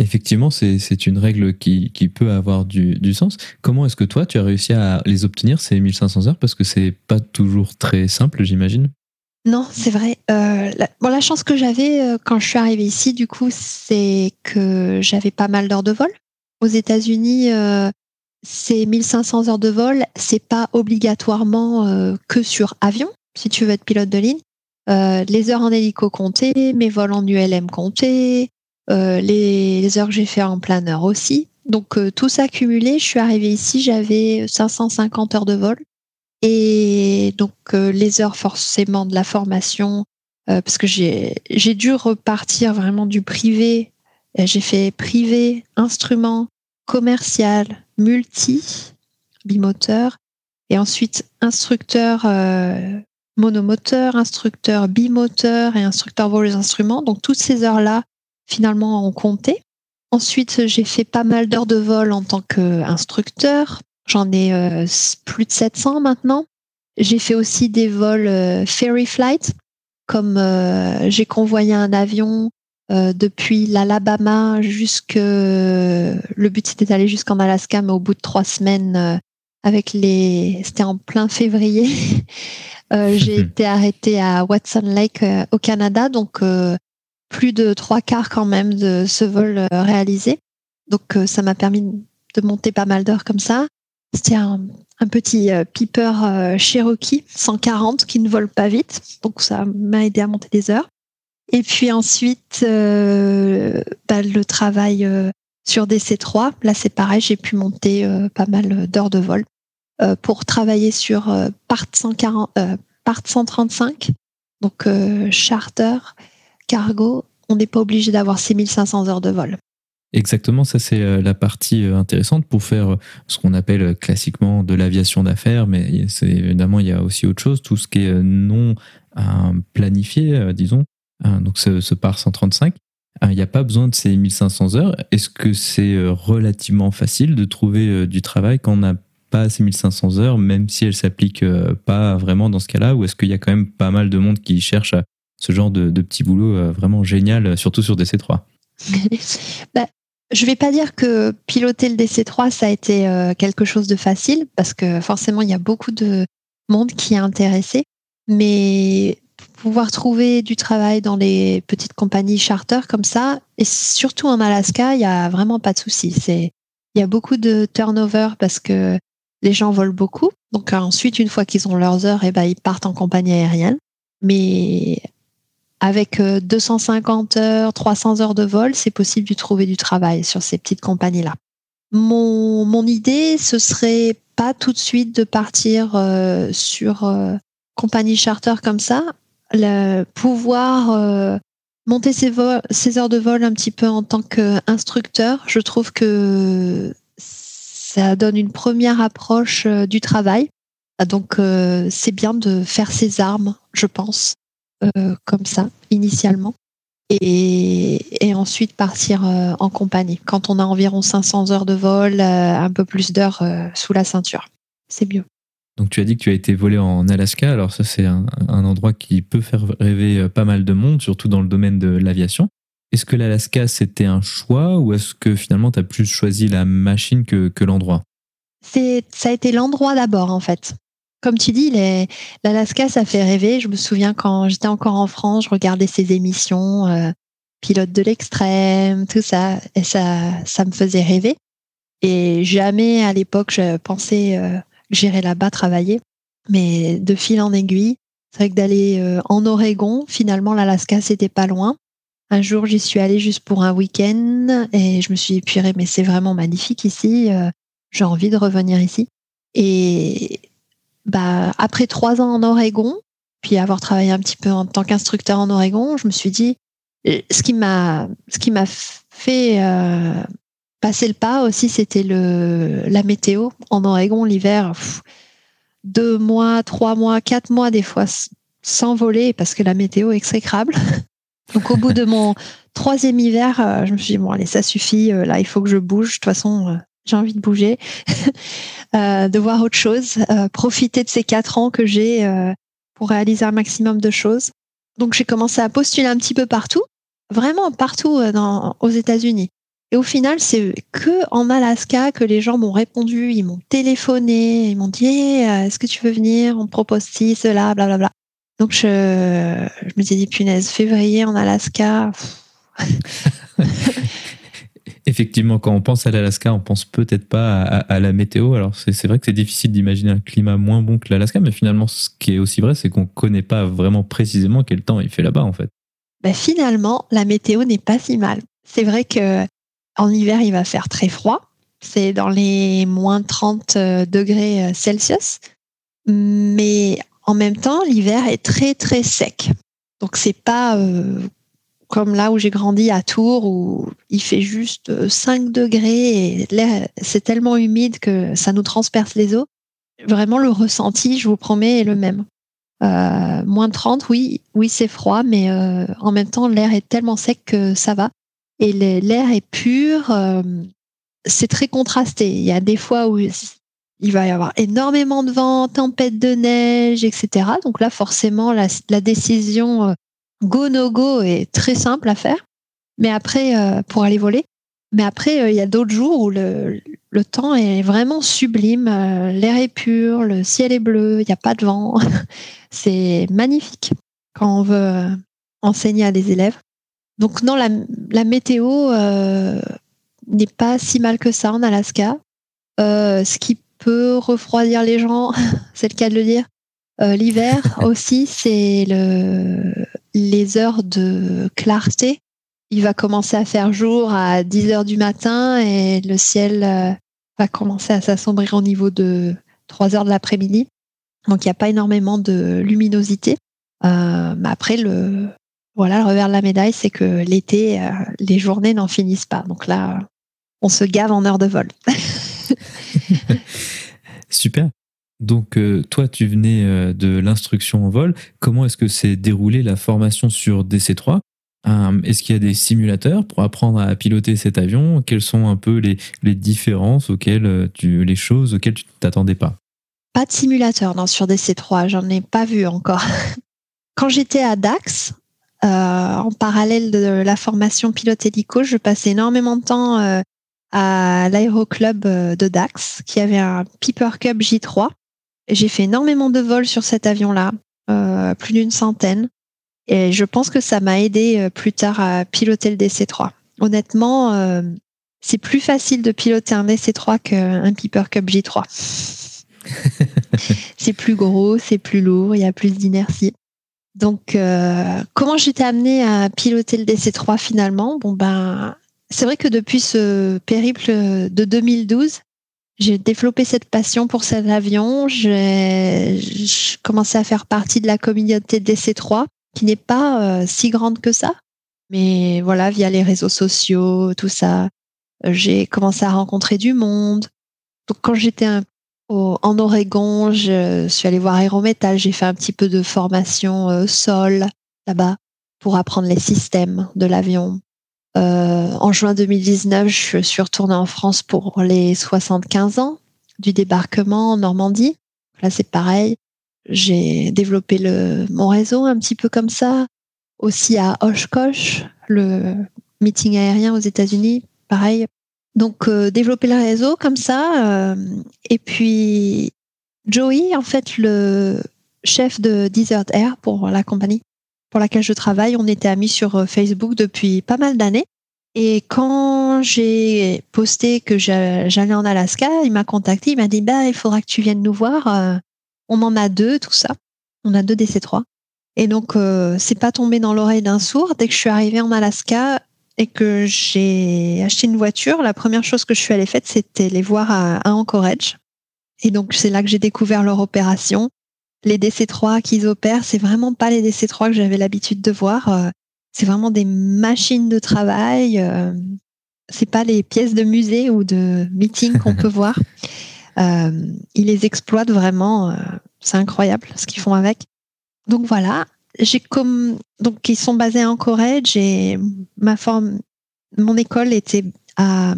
Effectivement, c'est une règle qui, peut avoir du, du sens. Comment est-ce que toi, tu as réussi à les obtenir, ces 1500 heures? Parce que c'est pas toujours très simple, j'imagine. Non, c'est vrai. Euh, la, bon, la chance que j'avais euh, quand je suis arrivée ici, du coup, c'est que j'avais pas mal d'heures de vol. Aux États-Unis, euh, ces 1500 heures de vol, c'est pas obligatoirement euh, que sur avion, si tu veux être pilote de ligne. Euh, les heures en hélico comptées, mes vols en ULM comptés, euh, les, heures que j'ai fait en planeur aussi. Donc tout ça cumulé, je suis arrivée ici, j'avais 550 heures de vol. Et donc euh, les heures forcément de la formation, parce que j'ai dû repartir vraiment du privé. J'ai fait privé, instrument, commercial, multi, bimoteur, et ensuite instructeur monomoteur, instructeur bimoteur et instructeur vol instruments. Donc toutes ces heures-là, finalement, ont compté. Ensuite, j'ai fait pas mal d'heures de vol en tant qu'instructeur. J'en ai euh, plus de 700 maintenant. J'ai fait aussi des vols euh, ferry flight, comme euh, j'ai convoyé un avion depuis l'Alabama jusque le but c'était d'aller jusqu'en Alaska, mais au bout de trois semaines avec les c'était en plein février. j'ai été arrêtée à Watson Lake au Canada, donc plus de trois quarts quand même de ce vol réalisé. Donc ça m'a permis de monter pas mal d'heures comme ça. C'était un, petit euh, Piper euh, Cherokee 140 qui ne vole pas vite. Donc ça m'a aidé à monter des heures. Et puis ensuite, euh, bah, le travail sur DC3. Là, c'est pareil, j'ai pu monter pas mal d'heures de vol pour travailler sur part, 140, part 135. Donc charter, cargo, on n'est pas obligé d'avoir 6500 heures de vol. Exactement, ça c'est euh, la partie euh, intéressante pour faire euh, ce qu'on appelle classiquement de l'aviation d'affaires, mais évidemment il y a aussi autre chose, tout ce qui est non planifié, disons, donc ce, ce par 135. Il n'y a pas besoin de ces 1500 heures. Est-ce que c'est relativement facile de trouver du travail quand on n'a pas ces 1500 heures, même si elles s'appliquent pas vraiment dans ce cas-là, ou est-ce qu'il y a quand même pas mal de monde qui cherche ce genre de, de petit boulot vraiment génial, surtout sur DC3 bah, je vais pas dire que piloter le DC3 ça a été euh, quelque chose de facile parce que forcément il y a beaucoup de monde qui est intéressé, mais pouvoir trouver du travail dans les petites compagnies charter comme ça et surtout en Alaska, il y a vraiment pas de souci. C'est il y a beaucoup de turnover parce que les gens volent beaucoup. Donc ensuite, une fois qu'ils ont leurs heures, eh ben, ils partent en compagnie aérienne. Mais avec 250 euh, heures, 300 heures de vol, c'est possible de trouver du travail sur ces petites compagnies-là. Mon, mon idée, ce serait pas tout de suite de partir euh, sur euh, compagnie charter comme ça, le, pouvoir monter ses, ses, heures de vol un petit peu en tant qu'instructeur. Je trouve que ça donne une première approche du travail. Donc c'est bien de faire ses armes, je pense. Euh, comme ça, initialement. Et, ensuite partir euh, en compagnie quand on a environ 500 heures de vol, euh, un peu plus d'heures sous la ceinture. C'est mieux. Donc tu as dit que tu as été volé en Alaska, alors ça c'est un, endroit qui peut faire rêver pas mal de monde, surtout dans le domaine de l'aviation. Est-ce que l'Alaska c'était un choix ou est-ce que finalement tu as plus choisi la machine que, que l'endroit? Ça a été l'endroit d'abord en fait comme tu dis, l'Alaska, ça fait rêver. Je me souviens quand j'étais encore en France, je regardais ces émissions, euh, pilote de l'extrême, tout ça, et ça, ça me faisait rêver. Et jamais à l'époque, je pensais euh, gérer là-bas, travailler. Mais de fil en aiguille, c'est vrai que d'aller euh, en Oregon, finalement, l'Alaska, c'était pas loin. Un jour, j'y suis allée juste pour un week-end et je me suis dit, mais c'est vraiment magnifique ici. J'ai envie de revenir ici. Et bah, après trois ans en Oregon, puis avoir travaillé un petit peu en tant qu'instructeur en Oregon, je me suis dit, euh, ce qui m'a, ce qui m'a fait euh, passer le pas aussi, c'était le la météo en Oregon l'hiver. Deux mois, trois mois, quatre mois des fois sans voler parce que la météo est exécrable. Donc au bout de mon troisième hiver, euh, je me suis dit bon allez ça suffit, là il faut que je bouge. De toute façon, j'ai envie de bouger, euh, de voir autre chose, euh, profiter de ces quatre ans que j'ai euh, pour réaliser un maximum de choses. Donc j'ai commencé à postuler un petit peu partout, vraiment partout aux États-Unis. Et au final, c'est que en Alaska que les gens m'ont répondu, ils m'ont téléphoné, ils m'ont dit est-ce que tu veux venir? On propose ci, cela, blablabla. Donc je, je me suis dit punaise, février en Alaska. Effectivement, quand on pense à l'Alaska, on pense peut-être pas à, la météo. Alors c'est vrai que c'est difficile d'imaginer un climat moins bon que l'Alaska, mais finalement, ce qui est aussi vrai, c'est qu'on connaît pas vraiment précisément quel temps il fait là-bas, en fait. Ben finalement, la météo n'est pas si mal. C'est vrai que en hiver, il va faire très froid. C'est dans les moins 30 euh, degrés euh, Celsius. Mais en même temps, l'hiver est très très sec. Donc c'est pas euh, comme là où j'ai grandi à Tours, où il fait juste 5 degrés et l'air, c'est tellement humide que ça nous transperce les os. Vraiment, le ressenti, je vous promets, est le même. moins de 30, oui, oui, c'est froid, mais en même temps, l'air est tellement sec que ça va. Et l'air est pur. c'est très contrasté. Il y a des fois où il va y avoir énormément de vent, tempête de neige, etc. Donc là, forcément, la, décision go no go est très simple à faire. Mais après, pour aller voler. Mais après, il y a d'autres jours où le, le temps est vraiment sublime, euh, l'air est pur, le ciel est bleu, il n'y a pas de vent. c'est magnifique quand on veut euh, enseigner à des élèves. Donc non, la, météo euh, n'est pas si mal que ça en Alaska. ce qui peut refroidir les gens, c'est le cas de le dire. L'hiver aussi, c'est le, les heures de clarté il va commencer à faire jour à 10 heures du matin et le ciel euh, va commencer à s'assombrir au niveau de 3 heures de l'après-midi. Donc il n'y a pas énormément de luminosité. Euh, mais après, le, voilà, revers de la médaille, c'est que l'été, euh, les journées n'en finissent pas. Donc là, on se gave en heure de vol. Super. Donc toi, tu venais de l'instruction en vol. Comment est-ce que s'est déroulée la formation sur DC3 euh, est-ce qu'il y a des simulateurs pour apprendre à piloter cet avion? Quelles sont un peu les, différences auxquelles euh, tu, les choses auxquelles tu t'attendais pas? Pas de simulateur non, sur DC3, j'en ai pas vu encore. Quand j'étais à Dax, euh, en parallèle de la formation pilote hélico, je passais énormément de temps à l'aéroclub de Dax, qui avait un Piper Cub J3. J'ai fait énormément de vols sur cet avion-là, plus d'une centaine. Et je pense que ça m'a aidé euh, plus tard à piloter le DC3. Honnêtement, euh, c'est plus facile de piloter un DC3 qu'un Piper Cup J3. c'est plus gros, c'est plus lourd, il y a plus d'inertie. Donc, euh, comment j'étais amenée à piloter le DC3 finalement? Bon ben, c'est vrai que depuis ce périple de 2012, j'ai développé cette passion pour cet avion. J'ai commencé à faire partie de la communauté DC3 qui n'est pas euh, si grande que ça. Mais voilà, via les réseaux sociaux, tout ça, j'ai commencé à rencontrer du monde. Donc quand j'étais en Oregon, je suis allée voir Aérométal, j'ai fait un petit peu de formation euh, sol là-bas pour apprendre les systèmes de l'avion. En juin 2019, je suis retournée en France pour les 75 ans du débarquement en Normandie. Là, c'est pareil j'ai développé le, mon réseau un petit peu comme ça. Aussi à Oshkosh, le meeting aérien aux États-Unis, pareil. Donc euh, développer le réseau comme ça. Euh, et puis Joey, en fait, le chef de Desert Air pour la compagnie pour laquelle je travaille, on était amis sur euh, Facebook depuis pas mal d'années. Et quand j'ai posté que j'allais en Alaska, il m'a contacté, il m'a dit bah il faudra que tu viennes nous voir. On en a deux, tout ça. On a deux DC3. Et donc, euh, c'est pas tombé dans l'oreille d'un sourd. Dès que je suis arrivée en Alaska et que j'ai acheté une voiture, la première chose que je suis allée faire, c'était les voir à, Anchorage. Et donc, c'est là que j'ai découvert leur opération. Les DC3 qu'ils opèrent, c'est vraiment pas les DC3 que j'avais l'habitude de voir. Euh, c'est vraiment des machines de travail. Euh, c'est pas les pièces de musée ou de meeting qu'on peut voir. Euh, ils les exploitent vraiment. C'est incroyable ce qu'ils font avec. Donc voilà, j'ai comme donc ils sont basés en Corée. J'ai ma forme, mon école était à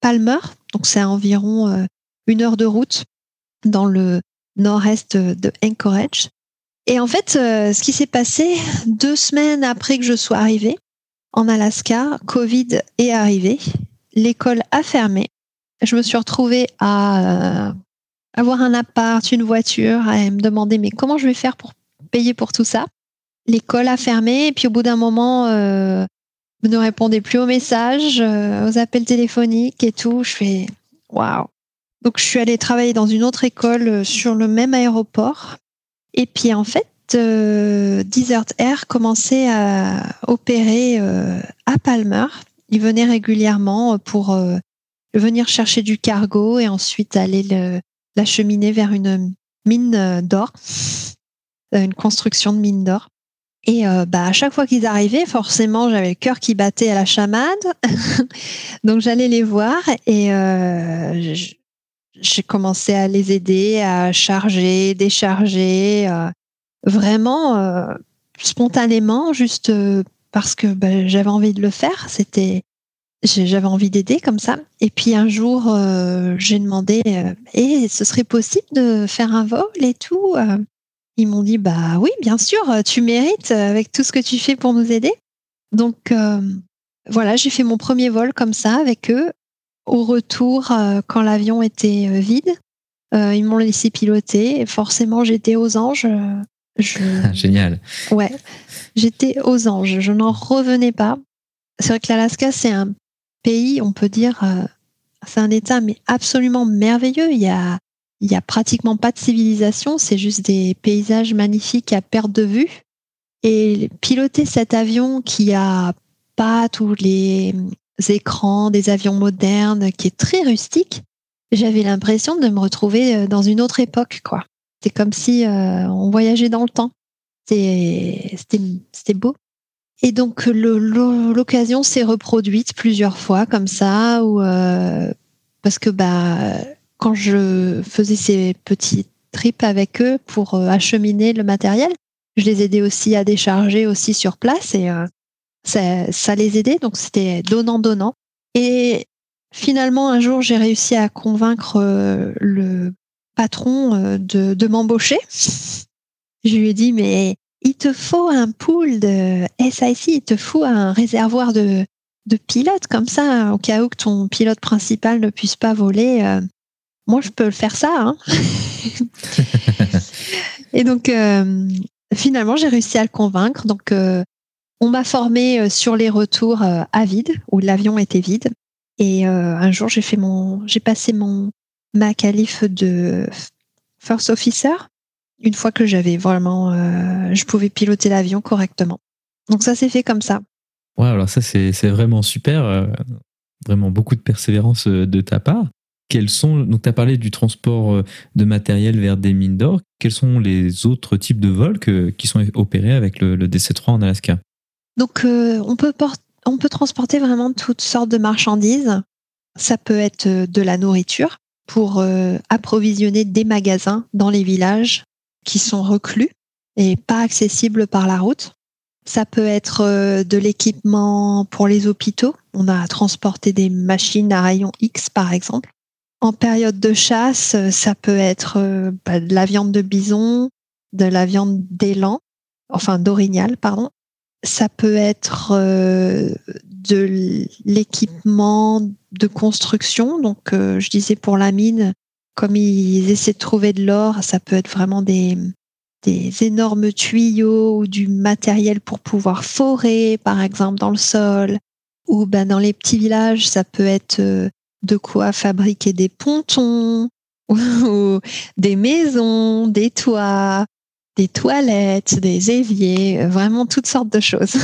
Palmer, donc c'est environ euh, une heure de route dans le nord-est de Anchorage. Et en fait, ce qui s'est passé deux semaines après que je sois arrivée en Alaska, Covid est arrivé, l'école a fermé je me suis retrouvée à euh, avoir un appart, une voiture, à me demander mais comment je vais faire pour payer pour tout ça? L'école a fermé et puis au bout d'un moment, euh, ne répondez plus aux messages, euh, aux appels téléphoniques et tout. Je fais waouh. Donc je suis allée travailler dans une autre école euh, sur le même aéroport. Et puis en fait, Desert Air commençait à opérer à Palmer. Ils venaient régulièrement pour venir chercher du cargo et ensuite aller l'acheminer vers une mine euh, d'or, euh, une construction de mine d'or. Et euh, bah, à chaque fois qu'ils arrivaient, forcément, j'avais le cœur qui battait à la chamade. Donc j'allais les voir et j'ai commencé à les aider à charger, décharger. vraiment spontanément, juste parce que bah, j'avais envie de le faire. C'était j'avais envie d'aider comme ça. Et puis un jour, euh, j'ai demandé, euh, et ce serait possible de faire un vol et tout. Euh. Ils m'ont dit, bah oui, bien sûr, tu mérites avec tout ce que tu fais pour nous aider. Donc voilà, j'ai fait mon premier vol comme ça avec eux. Au retour, quand l'avion était vide, ils m'ont laissé piloter. Et forcément, j'étais aux anges. Génial. Ouais, j'étais aux anges. Je n'en revenais pas. C'est vrai que l'Alaska, c'est un pays, on peut dire, euh, c'est un État mais absolument merveilleux. Il y a, il y a pratiquement pas de civilisation, c'est juste des paysages magnifiques à perte de vue. Et piloter cet avion qui a pas tous les écrans des avions modernes, qui est très rustique, j'avais l'impression de me retrouver euh, dans une autre époque, quoi. C'est comme si euh, on voyageait dans le temps. C'était beau. Et donc l'occasion s'est reproduite plusieurs fois comme ça, ou euh, parce que bah quand je faisais ces petits trips avec eux pour euh, acheminer le matériel, je les aidais aussi à décharger aussi sur place et ça, ça, les aidait. Donc c'était donnant donnant. Et finalement un jour j'ai réussi à convaincre le patron de, de m'embaucher. Je lui ai dit mais il te faut un pool de SIC, il te faut un réservoir de, de pilotes comme ça, au cas où que ton pilote principal ne puisse pas voler. Euh, moi, je peux faire ça. Hein. et donc, euh, finalement, j'ai réussi à le convaincre. Donc, euh, on m'a formé sur les retours à vide, où l'avion était vide. Et un jour, j'ai fait mon, j'ai passé mon ma qualif de first officer une fois que j'avais vraiment, euh, je pouvais piloter l'avion correctement. Donc ça s'est fait comme ça. Ouais, alors ça c'est vraiment super, euh, vraiment beaucoup de persévérance euh, de ta part. Quels sont, donc tu as parlé du transport de matériel vers des mines d'or, quels sont les autres types de vols qui sont opérés avec le, DC-3 en Alaska? Donc on, peut on peut transporter vraiment toutes sortes de marchandises. Ça peut être de la nourriture pour approvisionner des magasins dans les villages qui sont reclus et pas accessibles par la route. Ça peut être euh, de l'équipement pour les hôpitaux. On a transporté des machines à rayon X, par exemple. En période de chasse, euh, ça peut être euh, bah, de la viande de bison, de la viande d'élan, enfin d'orignal, pardon. Ça peut être de l'équipement de construction. Donc, je disais pour la mine, comme ils essaient de trouver de l'or, ça peut être vraiment des, des énormes tuyaux ou du matériel pour pouvoir forer, par exemple, dans le sol. Ou ben, dans les petits villages, ça peut être euh, de quoi fabriquer des pontons, ou des maisons, des toits, des toilettes, des éviers, euh, vraiment toutes sortes de choses.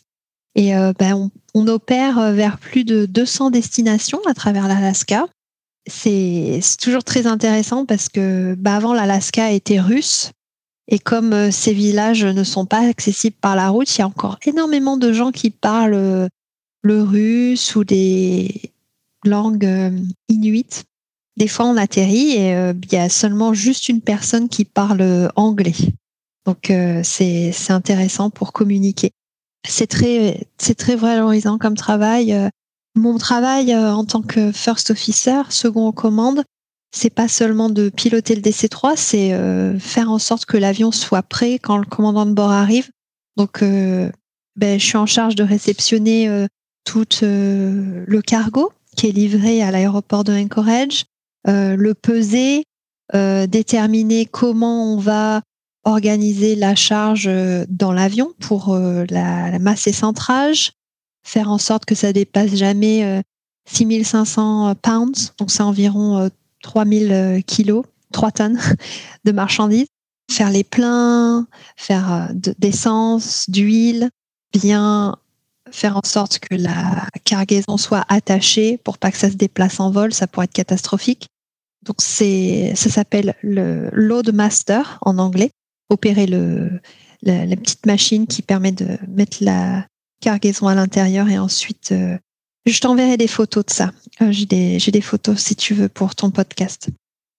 Et euh, ben, on, opère vers plus de 200 destinations à travers l'Alaska c'est toujours très intéressant parce que bah, avant l'Alaska était russe et comme euh, ces villages ne sont pas accessibles par la route, il y a encore énormément de gens qui parlent euh, le russe ou des langues euh, inuites. Des fois, on atterrit et il y a seulement juste une personne qui parle anglais. Donc, c'est intéressant pour communiquer. C'est très, c'est très valorisant comme travail. Mon travail euh, en tant que first officer, second en commande, c'est pas seulement de piloter le DC-3, c'est euh, faire en sorte que l'avion soit prêt quand le commandant de bord arrive. Donc, euh, ben, je suis en charge de réceptionner tout le cargo qui est livré à l'aéroport de Anchorage, le peser, déterminer comment on va organiser la charge dans l'avion pour la, la, masse et centrage, faire en sorte que ça dépasse jamais 6500 euh, pounds, donc c'est environ 3000 euh, euh, kilos, 3 tonnes de marchandises. Faire les pleins, faire d'essence, d'huile, bien faire en sorte que la cargaison soit attachée pour pas que ça se déplace en vol, ça pourrait être catastrophique. Donc c'est, ça s'appelle le load master en anglais. Opérer le, la, la, petite machine qui permet de mettre la, cargaison à l'intérieur et ensuite euh, je t'enverrai des photos de ça. Euh, j'ai des, des, photos si tu veux pour ton podcast.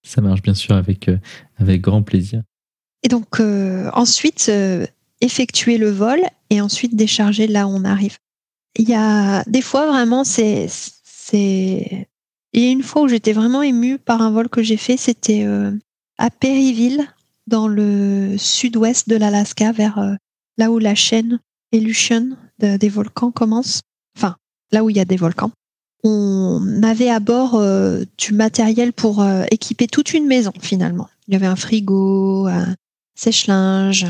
Ça marche bien sûr avec, euh, avec grand plaisir. Et donc ensuite effectuer le vol et ensuite décharger là où on arrive. Il y a des fois vraiment c'est c'est il y a une fois où j'étais vraiment émue par un vol que j'ai fait, c'était à Perryville dans le sud-ouest de l'Alaska vers là où la chaîne Aleutian des volcans commence. Enfin, là où il y a des volcans. On avait à bord euh, du matériel pour euh, équiper toute une maison finalement. Il y avait un frigo, un sèche-linge,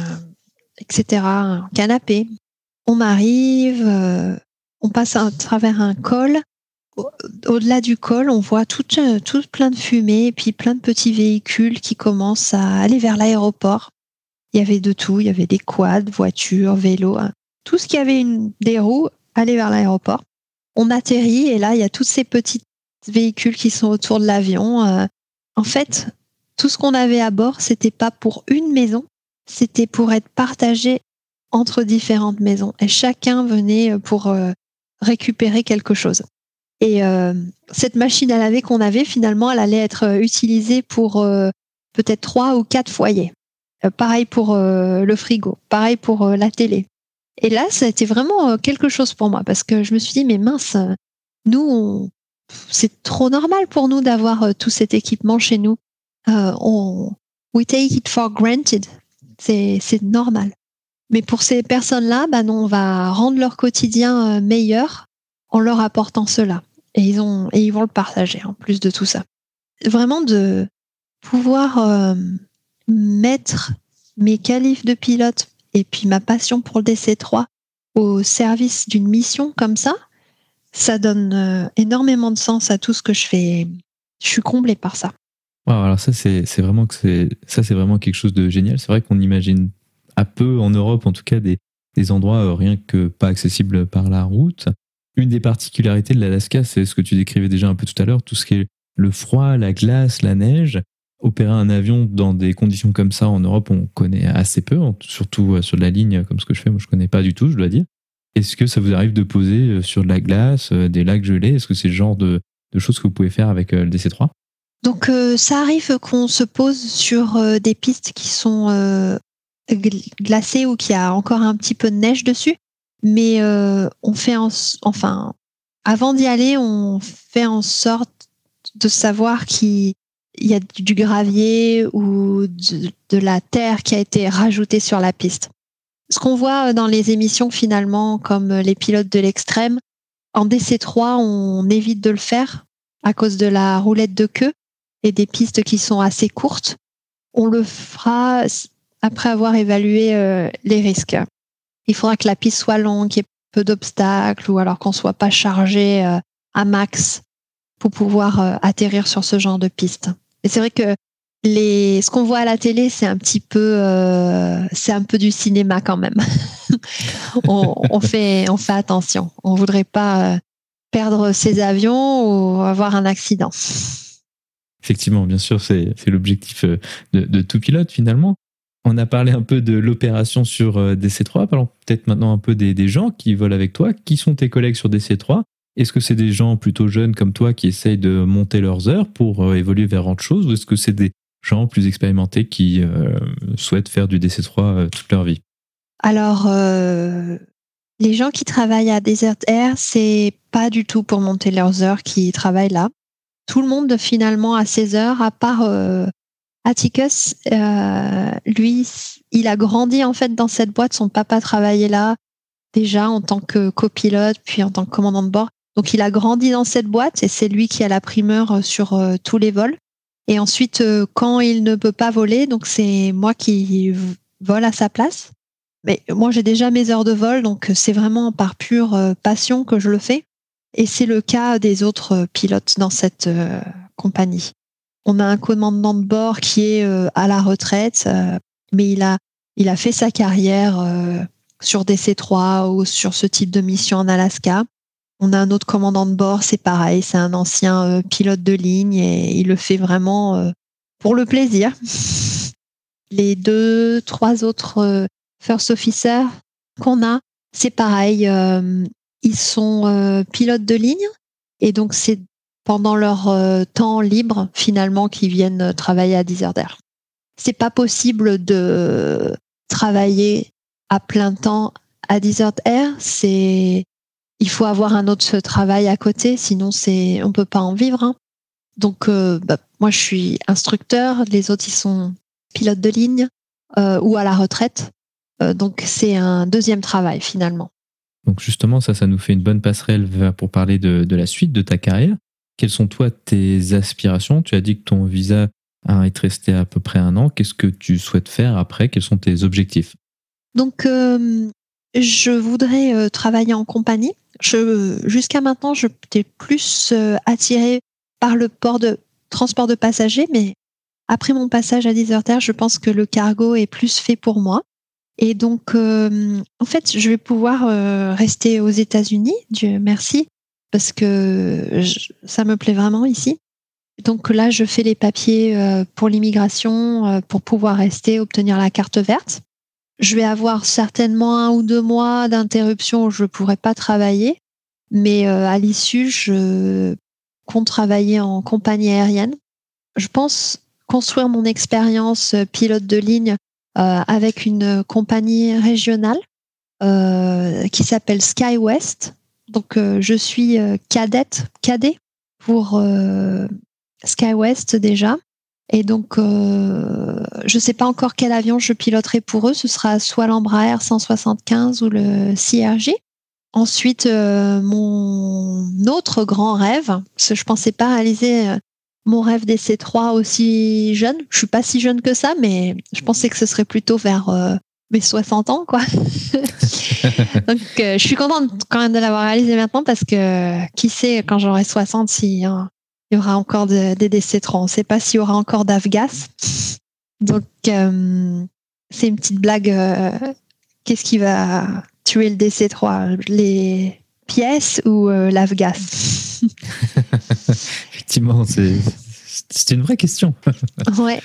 etc., un canapé. On arrive, euh, on passe à travers un col. Au-delà du col, on voit tout, tout plein de fumée et puis plein de petits véhicules qui commencent à aller vers l'aéroport. Il y avait de tout, il y avait des quads, voitures, vélos, hein. tout ce qui avait une, des roues allait vers l'aéroport. On atterrit et là, il y a tous ces petits véhicules qui sont autour de l'avion. Euh. en fait, tout ce qu'on avait à bord, c'était pas pour une maison, c'était pour être partagé entre différentes maisons et chacun venait pour euh, récupérer quelque chose. Et euh, cette machine à laver qu'on avait, finalement, elle allait être utilisée pour peut-être trois ou quatre foyers. Euh, pareil pour euh, le frigo, pareil pour euh, la télé. Et là, ça a été vraiment quelque chose pour moi parce que je me suis dit, mais mince, nous, c'est trop normal pour nous d'avoir tout cet équipement chez nous. on, we take it for granted. C'est, normal. Mais pour ces personnes-là, non, on va rendre leur quotidien meilleur en leur apportant cela. Et ils, ont, et ils vont le partager en plus de tout ça. Vraiment de pouvoir mettre mes qualifs de pilote et puis ma passion pour le DC3 au service d'une mission comme ça, ça donne euh, énormément de sens à tout ce que je fais. Je suis comblée par ça. alors ça c'est vraiment que c'est ça c'est vraiment quelque chose de génial. C'est vrai qu'on imagine à peu en Europe en tout cas des, des endroits euh, rien que pas accessibles par la route. Une des particularités de l'Alaska, c'est ce que tu décrivais déjà un peu tout à l'heure, tout ce qui est le froid, la glace, la neige. Opérer un avion dans des conditions comme ça en Europe, on connaît assez peu, surtout euh, sur la ligne comme ce que je fais, moi je connais pas du tout, je dois dire. Est-ce que ça vous arrive de poser euh, sur de la glace, euh, des lacs gelés? Est-ce que c'est le genre de, choses que vous pouvez faire avec le DC3 Donc ça arrive qu'on se pose sur des pistes qui sont glacées ou qui a encore un petit peu de neige dessus, mais on fait enfin avant d'y aller, on fait en sorte de savoir qui il y a du gravier ou de, la terre qui a été rajoutée sur la piste. Ce qu'on voit dans les émissions finalement, comme les pilotes de l'extrême, en DC3, on évite de le faire à cause de la roulette de queue et des pistes qui sont assez courtes. On le fera après avoir évalué euh, les risques. Il faudra que la piste soit longue, qu'il y ait peu d'obstacles ou alors qu'on soit pas chargé euh, à max pour pouvoir euh, atterrir sur ce genre de piste. Et c'est vrai que ce qu'on voit à la télé, c'est un petit peu, euh, c'est un peu du cinéma quand même. on, fait, on fait attention. On voudrait pas perdre ses avions ou avoir un accident. Effectivement, bien sûr, c'est l'objectif euh, de, tout pilote finalement. On a parlé un peu de l'opération sur DC3. Parlons peut-être maintenant un peu des, gens qui volent avec toi. Qui sont tes collègues sur DC3 est-ce que c'est des gens plutôt jeunes comme toi qui essayent de monter leurs heures pour euh, évoluer vers autre chose? Ou est-ce que c'est des gens plus expérimentés qui euh, souhaitent faire du DC3 euh, toute leur vie? Alors, les gens qui travaillent à Desert Air, c'est pas du tout pour monter leurs heures qui travaillent là. Tout le monde finalement a ses heures, à part Atticus. lui, il a grandi en fait dans cette boîte. Son papa travaillait là déjà en tant que copilote, puis en tant que commandant de bord. Donc il a grandi dans cette boîte et c'est lui qui a la primeur euh, sur euh, tous les vols. Et ensuite, euh, quand il ne peut pas voler, donc c'est moi qui vole à sa place. Mais moi, j'ai déjà mes heures de vol, donc c'est vraiment par pure passion que je le fais. Et c'est le cas des autres pilotes dans cette compagnie. On a un commandant de bord qui est à la retraite, mais il a, il a fait sa carrière sur DC3 ou sur ce type de mission en Alaska. On a un autre commandant de bord, c'est pareil, c'est un ancien euh, pilote de ligne et il le fait vraiment euh, pour le plaisir. Les deux, trois autres euh, first officers qu'on a, c'est pareil, ils sont pilotes de ligne et donc c'est pendant leur temps libre finalement qu'ils viennent travailler à Desert c'est pas possible de travailler à plein temps à Desert Air. C'est il faut avoir un autre travail à côté, sinon c'est on peut pas en vivre. Hein. Donc euh, bah, moi je suis instructeur, les autres ils sont pilotes de ligne euh, ou à la retraite. Euh, donc c'est un deuxième travail finalement. Donc justement ça, ça nous fait une bonne passerelle pour parler de la suite de ta carrière. Quelles sont toi tes aspirations? Tu as dit que ton visa été resté à peu près un an. Qu'est-ce que tu souhaites faire après? Quels sont tes objectifs? Donc je voudrais travailler en compagnie. Jusqu'à maintenant, je j'étais plus attirée par le port de transport de passagers, mais après mon passage à Deserter, je pense que le cargo est plus fait pour moi. Et donc, euh, en fait, je vais pouvoir euh, rester aux États-Unis, Dieu merci, parce que ça me plaît vraiment ici. Donc là, je fais les papiers euh, pour l'immigration pour pouvoir rester, obtenir la carte verte. Je vais avoir certainement un ou deux mois d'interruption où je ne pourrai pas travailler, mais à l'issue, je compte travailler en compagnie aérienne. Je pense construire mon expérience euh, pilote de ligne euh, avec une compagnie régionale euh, qui s'appelle SkyWest. Donc je suis cadette, cadet pour SkyWest déjà. Et donc, je ne sais pas encore quel avion je piloterai pour eux. Ce sera soit l'Embraer 175 ou le CRJ. Ensuite, mon autre grand rêve, parce que je pensais pas réaliser mon rêve des C3 aussi jeune. Je suis pas si jeune que ça, mais je pensais que ce serait plutôt vers euh, mes 60 ans, quoi. Donc, euh, je suis contente quand même de l'avoir réalisé maintenant parce que qui sait quand j'aurai 60 s'il y aura encore des DC3. On ne sait pas s'il y aura encore d'Afgas. Donc, euh, c'est une petite blague. Qu'est-ce qui va tuer le DC3 Les pièces ou l'Afgas Effectivement, c'est une vraie question. ouais.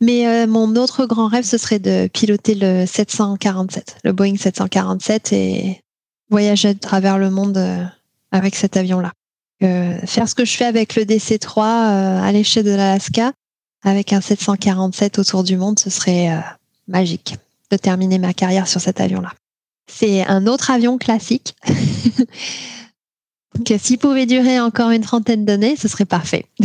Mais euh, mon autre grand rêve, ce serait de piloter le 747, le Boeing 747 et voyager à travers le monde euh, avec cet avion-là. Euh, faire ce que je fais avec le DC-3 à l'échelle de l'Alaska, avec un 747 autour du monde, ce serait magique de terminer ma carrière sur cet avion-là. C'est un autre avion classique. Donc, s'il pouvait durer encore une trentaine d'années, ce serait parfait.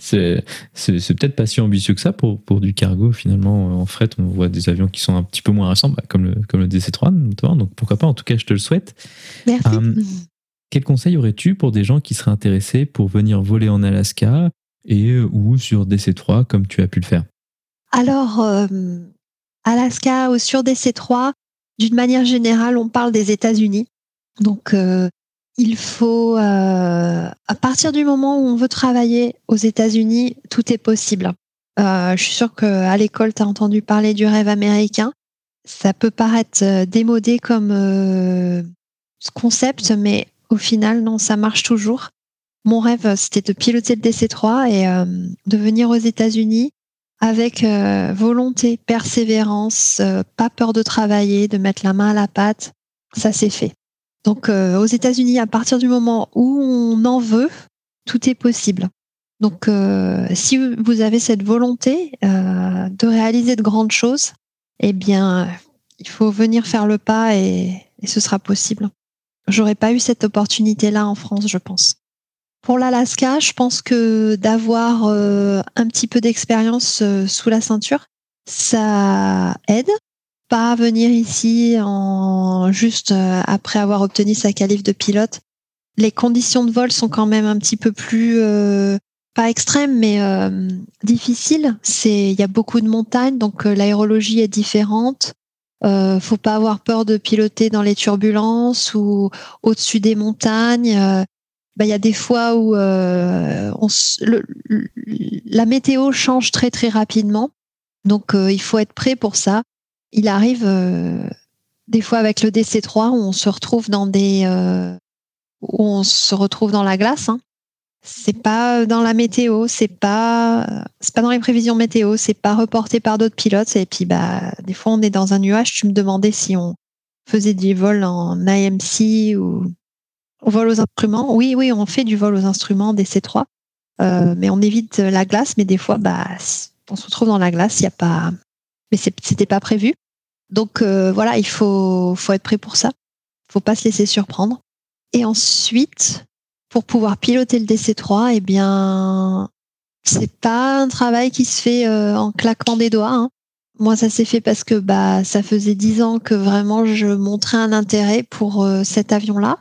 c'est peut-être pas si ambitieux que ça pour, pour du cargo. Finalement, en fret, on voit des avions qui sont un petit peu moins récents, bah, comme, le, comme le DC-3 notamment. Donc, pourquoi pas? En tout cas, je te le souhaite. Merci. Euh, quel conseil aurais-tu pour des gens qui seraient intéressés pour venir voler en Alaska et euh, ou sur DC-3 comme tu as pu le faire? Alors, euh, Alaska ou sur DC-3, d'une manière générale, on parle des États-Unis. Donc, euh, il faut, euh, à partir du moment où on veut travailler aux États-Unis, tout est possible. Euh, je suis sûre qu'à l'école, tu entendu parler du rêve américain. Ça peut paraître démodé comme concept, mais au final, non, ça marche toujours. Mon rêve, c'était de piloter le DC-3 et de venir aux États-Unis avec volonté, persévérance, pas peur de travailler, de mettre la main à la pâte. Ça s'est fait. Donc euh, aux États-Unis, à partir du moment où on en veut, tout est possible. Donc euh, si vous avez cette volonté euh, de réaliser de grandes choses, eh bien, il faut venir faire le pas et, ce sera possible. J'aurais pas eu cette opportunité-là en France, je pense. Pour l'Alaska, je pense que d'avoir un petit peu d'expérience sous la ceinture, ça aide pas venir ici en juste euh, après avoir obtenu sa qualif de pilote. Les conditions de vol sont quand même un petit peu plus euh, pas extrêmes mais euh, difficiles. C'est il y a beaucoup de montagnes donc l'aérologie est différente. Euh, faut pas avoir peur de piloter dans les turbulences ou au-dessus des montagnes. Bah, il y a des fois où on, la météo change très très rapidement. Donc il faut être prêt pour ça il arrive euh, des fois avec le DC3 où on se retrouve dans des euh, où on se retrouve dans la glace. Hein. C'est pas dans la météo, c'est pas c'est pas dans les prévisions météo, c'est pas reporté par d'autres pilotes. Et puis bah des fois on est dans un nuage. Tu me demandais si on faisait du vol en AMC ou on vol aux instruments. Oui, oui, on fait du vol aux instruments DC3, euh, mais on évite la glace. Mais des fois, bah on se retrouve dans la glace. Il y a pas, mais c'était pas prévu. Donc voilà, il faut, faut être prêt pour ça. Faut pas se laisser surprendre. Et ensuite, pour pouvoir piloter le DC3, eh bien, c'est pas un travail qui se fait en claquement des doigts. Hein. Moi, ça s'est fait parce que bah ça faisait dix ans que vraiment je montrais un intérêt pour euh, cet avion-là.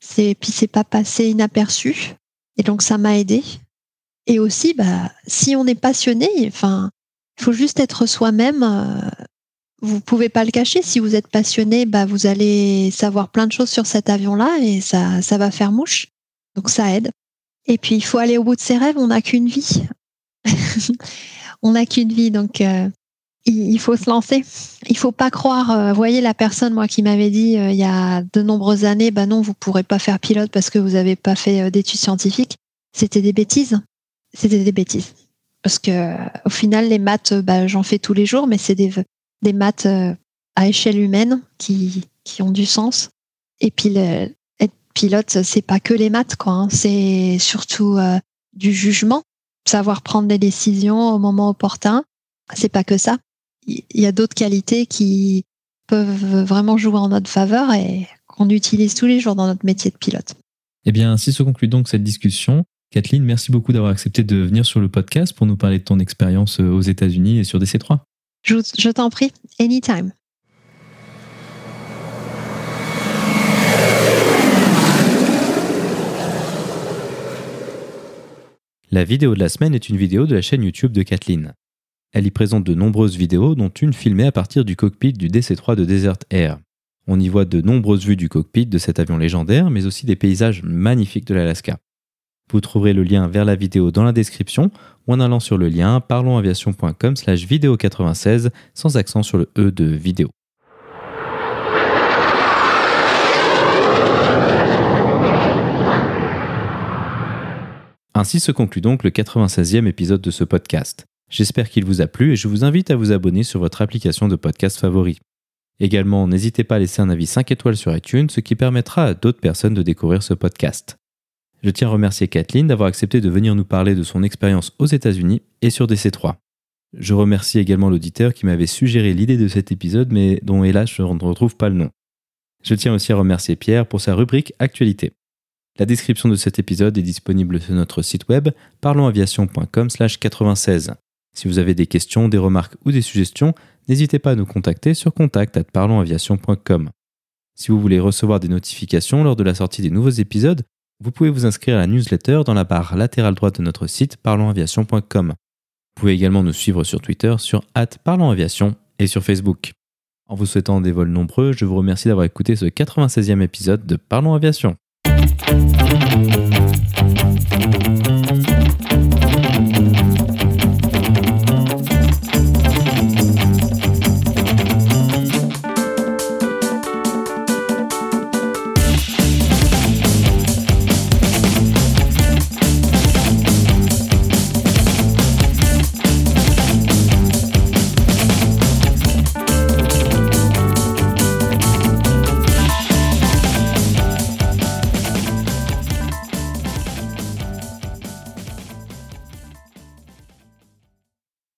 C'est puis c'est pas passé inaperçu et donc ça m'a aidé. Et aussi, bah si on est passionné, enfin, il faut juste être soi-même. Euh, vous pouvez pas le cacher. Si vous êtes passionné, bah vous allez savoir plein de choses sur cet avion-là et ça ça va faire mouche. Donc ça aide. Et puis il faut aller au bout de ses rêves. On n'a qu'une vie. on n'a qu'une vie, donc euh, il faut se lancer. Il faut pas croire. Euh, voyez la personne moi qui m'avait dit euh, il y a de nombreuses années, bah non, vous pourrez pas faire pilote parce que vous avez pas fait euh, d'études scientifiques. C'était des bêtises. C'était des bêtises. Parce que au final, les maths, bah, j'en fais tous les jours, mais c'est des, des maths à échelle humaine qui, qui ont du sens. Et puis le, être pilote, c'est pas que les maths, quoi. Hein. C'est surtout du jugement, savoir prendre des décisions au moment opportun. C'est pas que ça il y a d'autres qualités qui peuvent vraiment jouer en notre faveur et qu'on utilise tous les jours dans notre métier de pilote. Eh bien, ainsi se conclut donc cette discussion. Kathleen, merci beaucoup d'avoir accepté de venir sur le podcast pour nous parler de ton expérience euh, aux États-Unis et sur DC3. Je, t'en prie, anytime. La vidéo de la semaine est une vidéo de la chaîne YouTube de Kathleen. Elle y présente de nombreuses vidéos, dont une filmée à partir du cockpit du DC-3 de Desert Air. On y voit de nombreuses vues du cockpit de cet avion légendaire, mais aussi des paysages magnifiques de l'Alaska. Vous trouverez le lien vers la vidéo dans la description ou en allant sur le lien parlonsaviation.com slash vidéo 96 sans accent sur le E de vidéo. Ainsi se conclut donc le 96e épisode de ce podcast. J'espère qu'il vous a plu et je vous invite à vous abonner sur votre application de podcast favori. Également, n'hésitez pas à laisser un avis 5 étoiles sur iTunes, ce qui permettra à d'autres personnes de découvrir ce podcast. Je tiens à remercier Kathleen d'avoir accepté de venir nous parler de son expérience aux États-Unis et sur DC3. Je remercie également l'auditeur qui m'avait suggéré l'idée de cet épisode, mais dont hélas je ne retrouve pas le nom. Je tiens aussi à remercier Pierre pour sa rubrique Actualité. La description de cet épisode est disponible sur notre site web parlonsaviation.com/96. Si vous avez des questions, des remarques ou des suggestions, n'hésitez pas à nous contacter sur contact@parlonsaviation.com. Si vous voulez recevoir des notifications lors de la sortie des nouveaux épisodes, vous pouvez vous inscrire à la newsletter dans la barre latérale droite de notre site parlonsaviation.com. Vous pouvez également nous suivre sur Twitter sur @parlonsaviation et sur Facebook. En vous souhaitant des vols nombreux, je vous remercie d'avoir écouté ce 96e épisode de Parlons Aviation.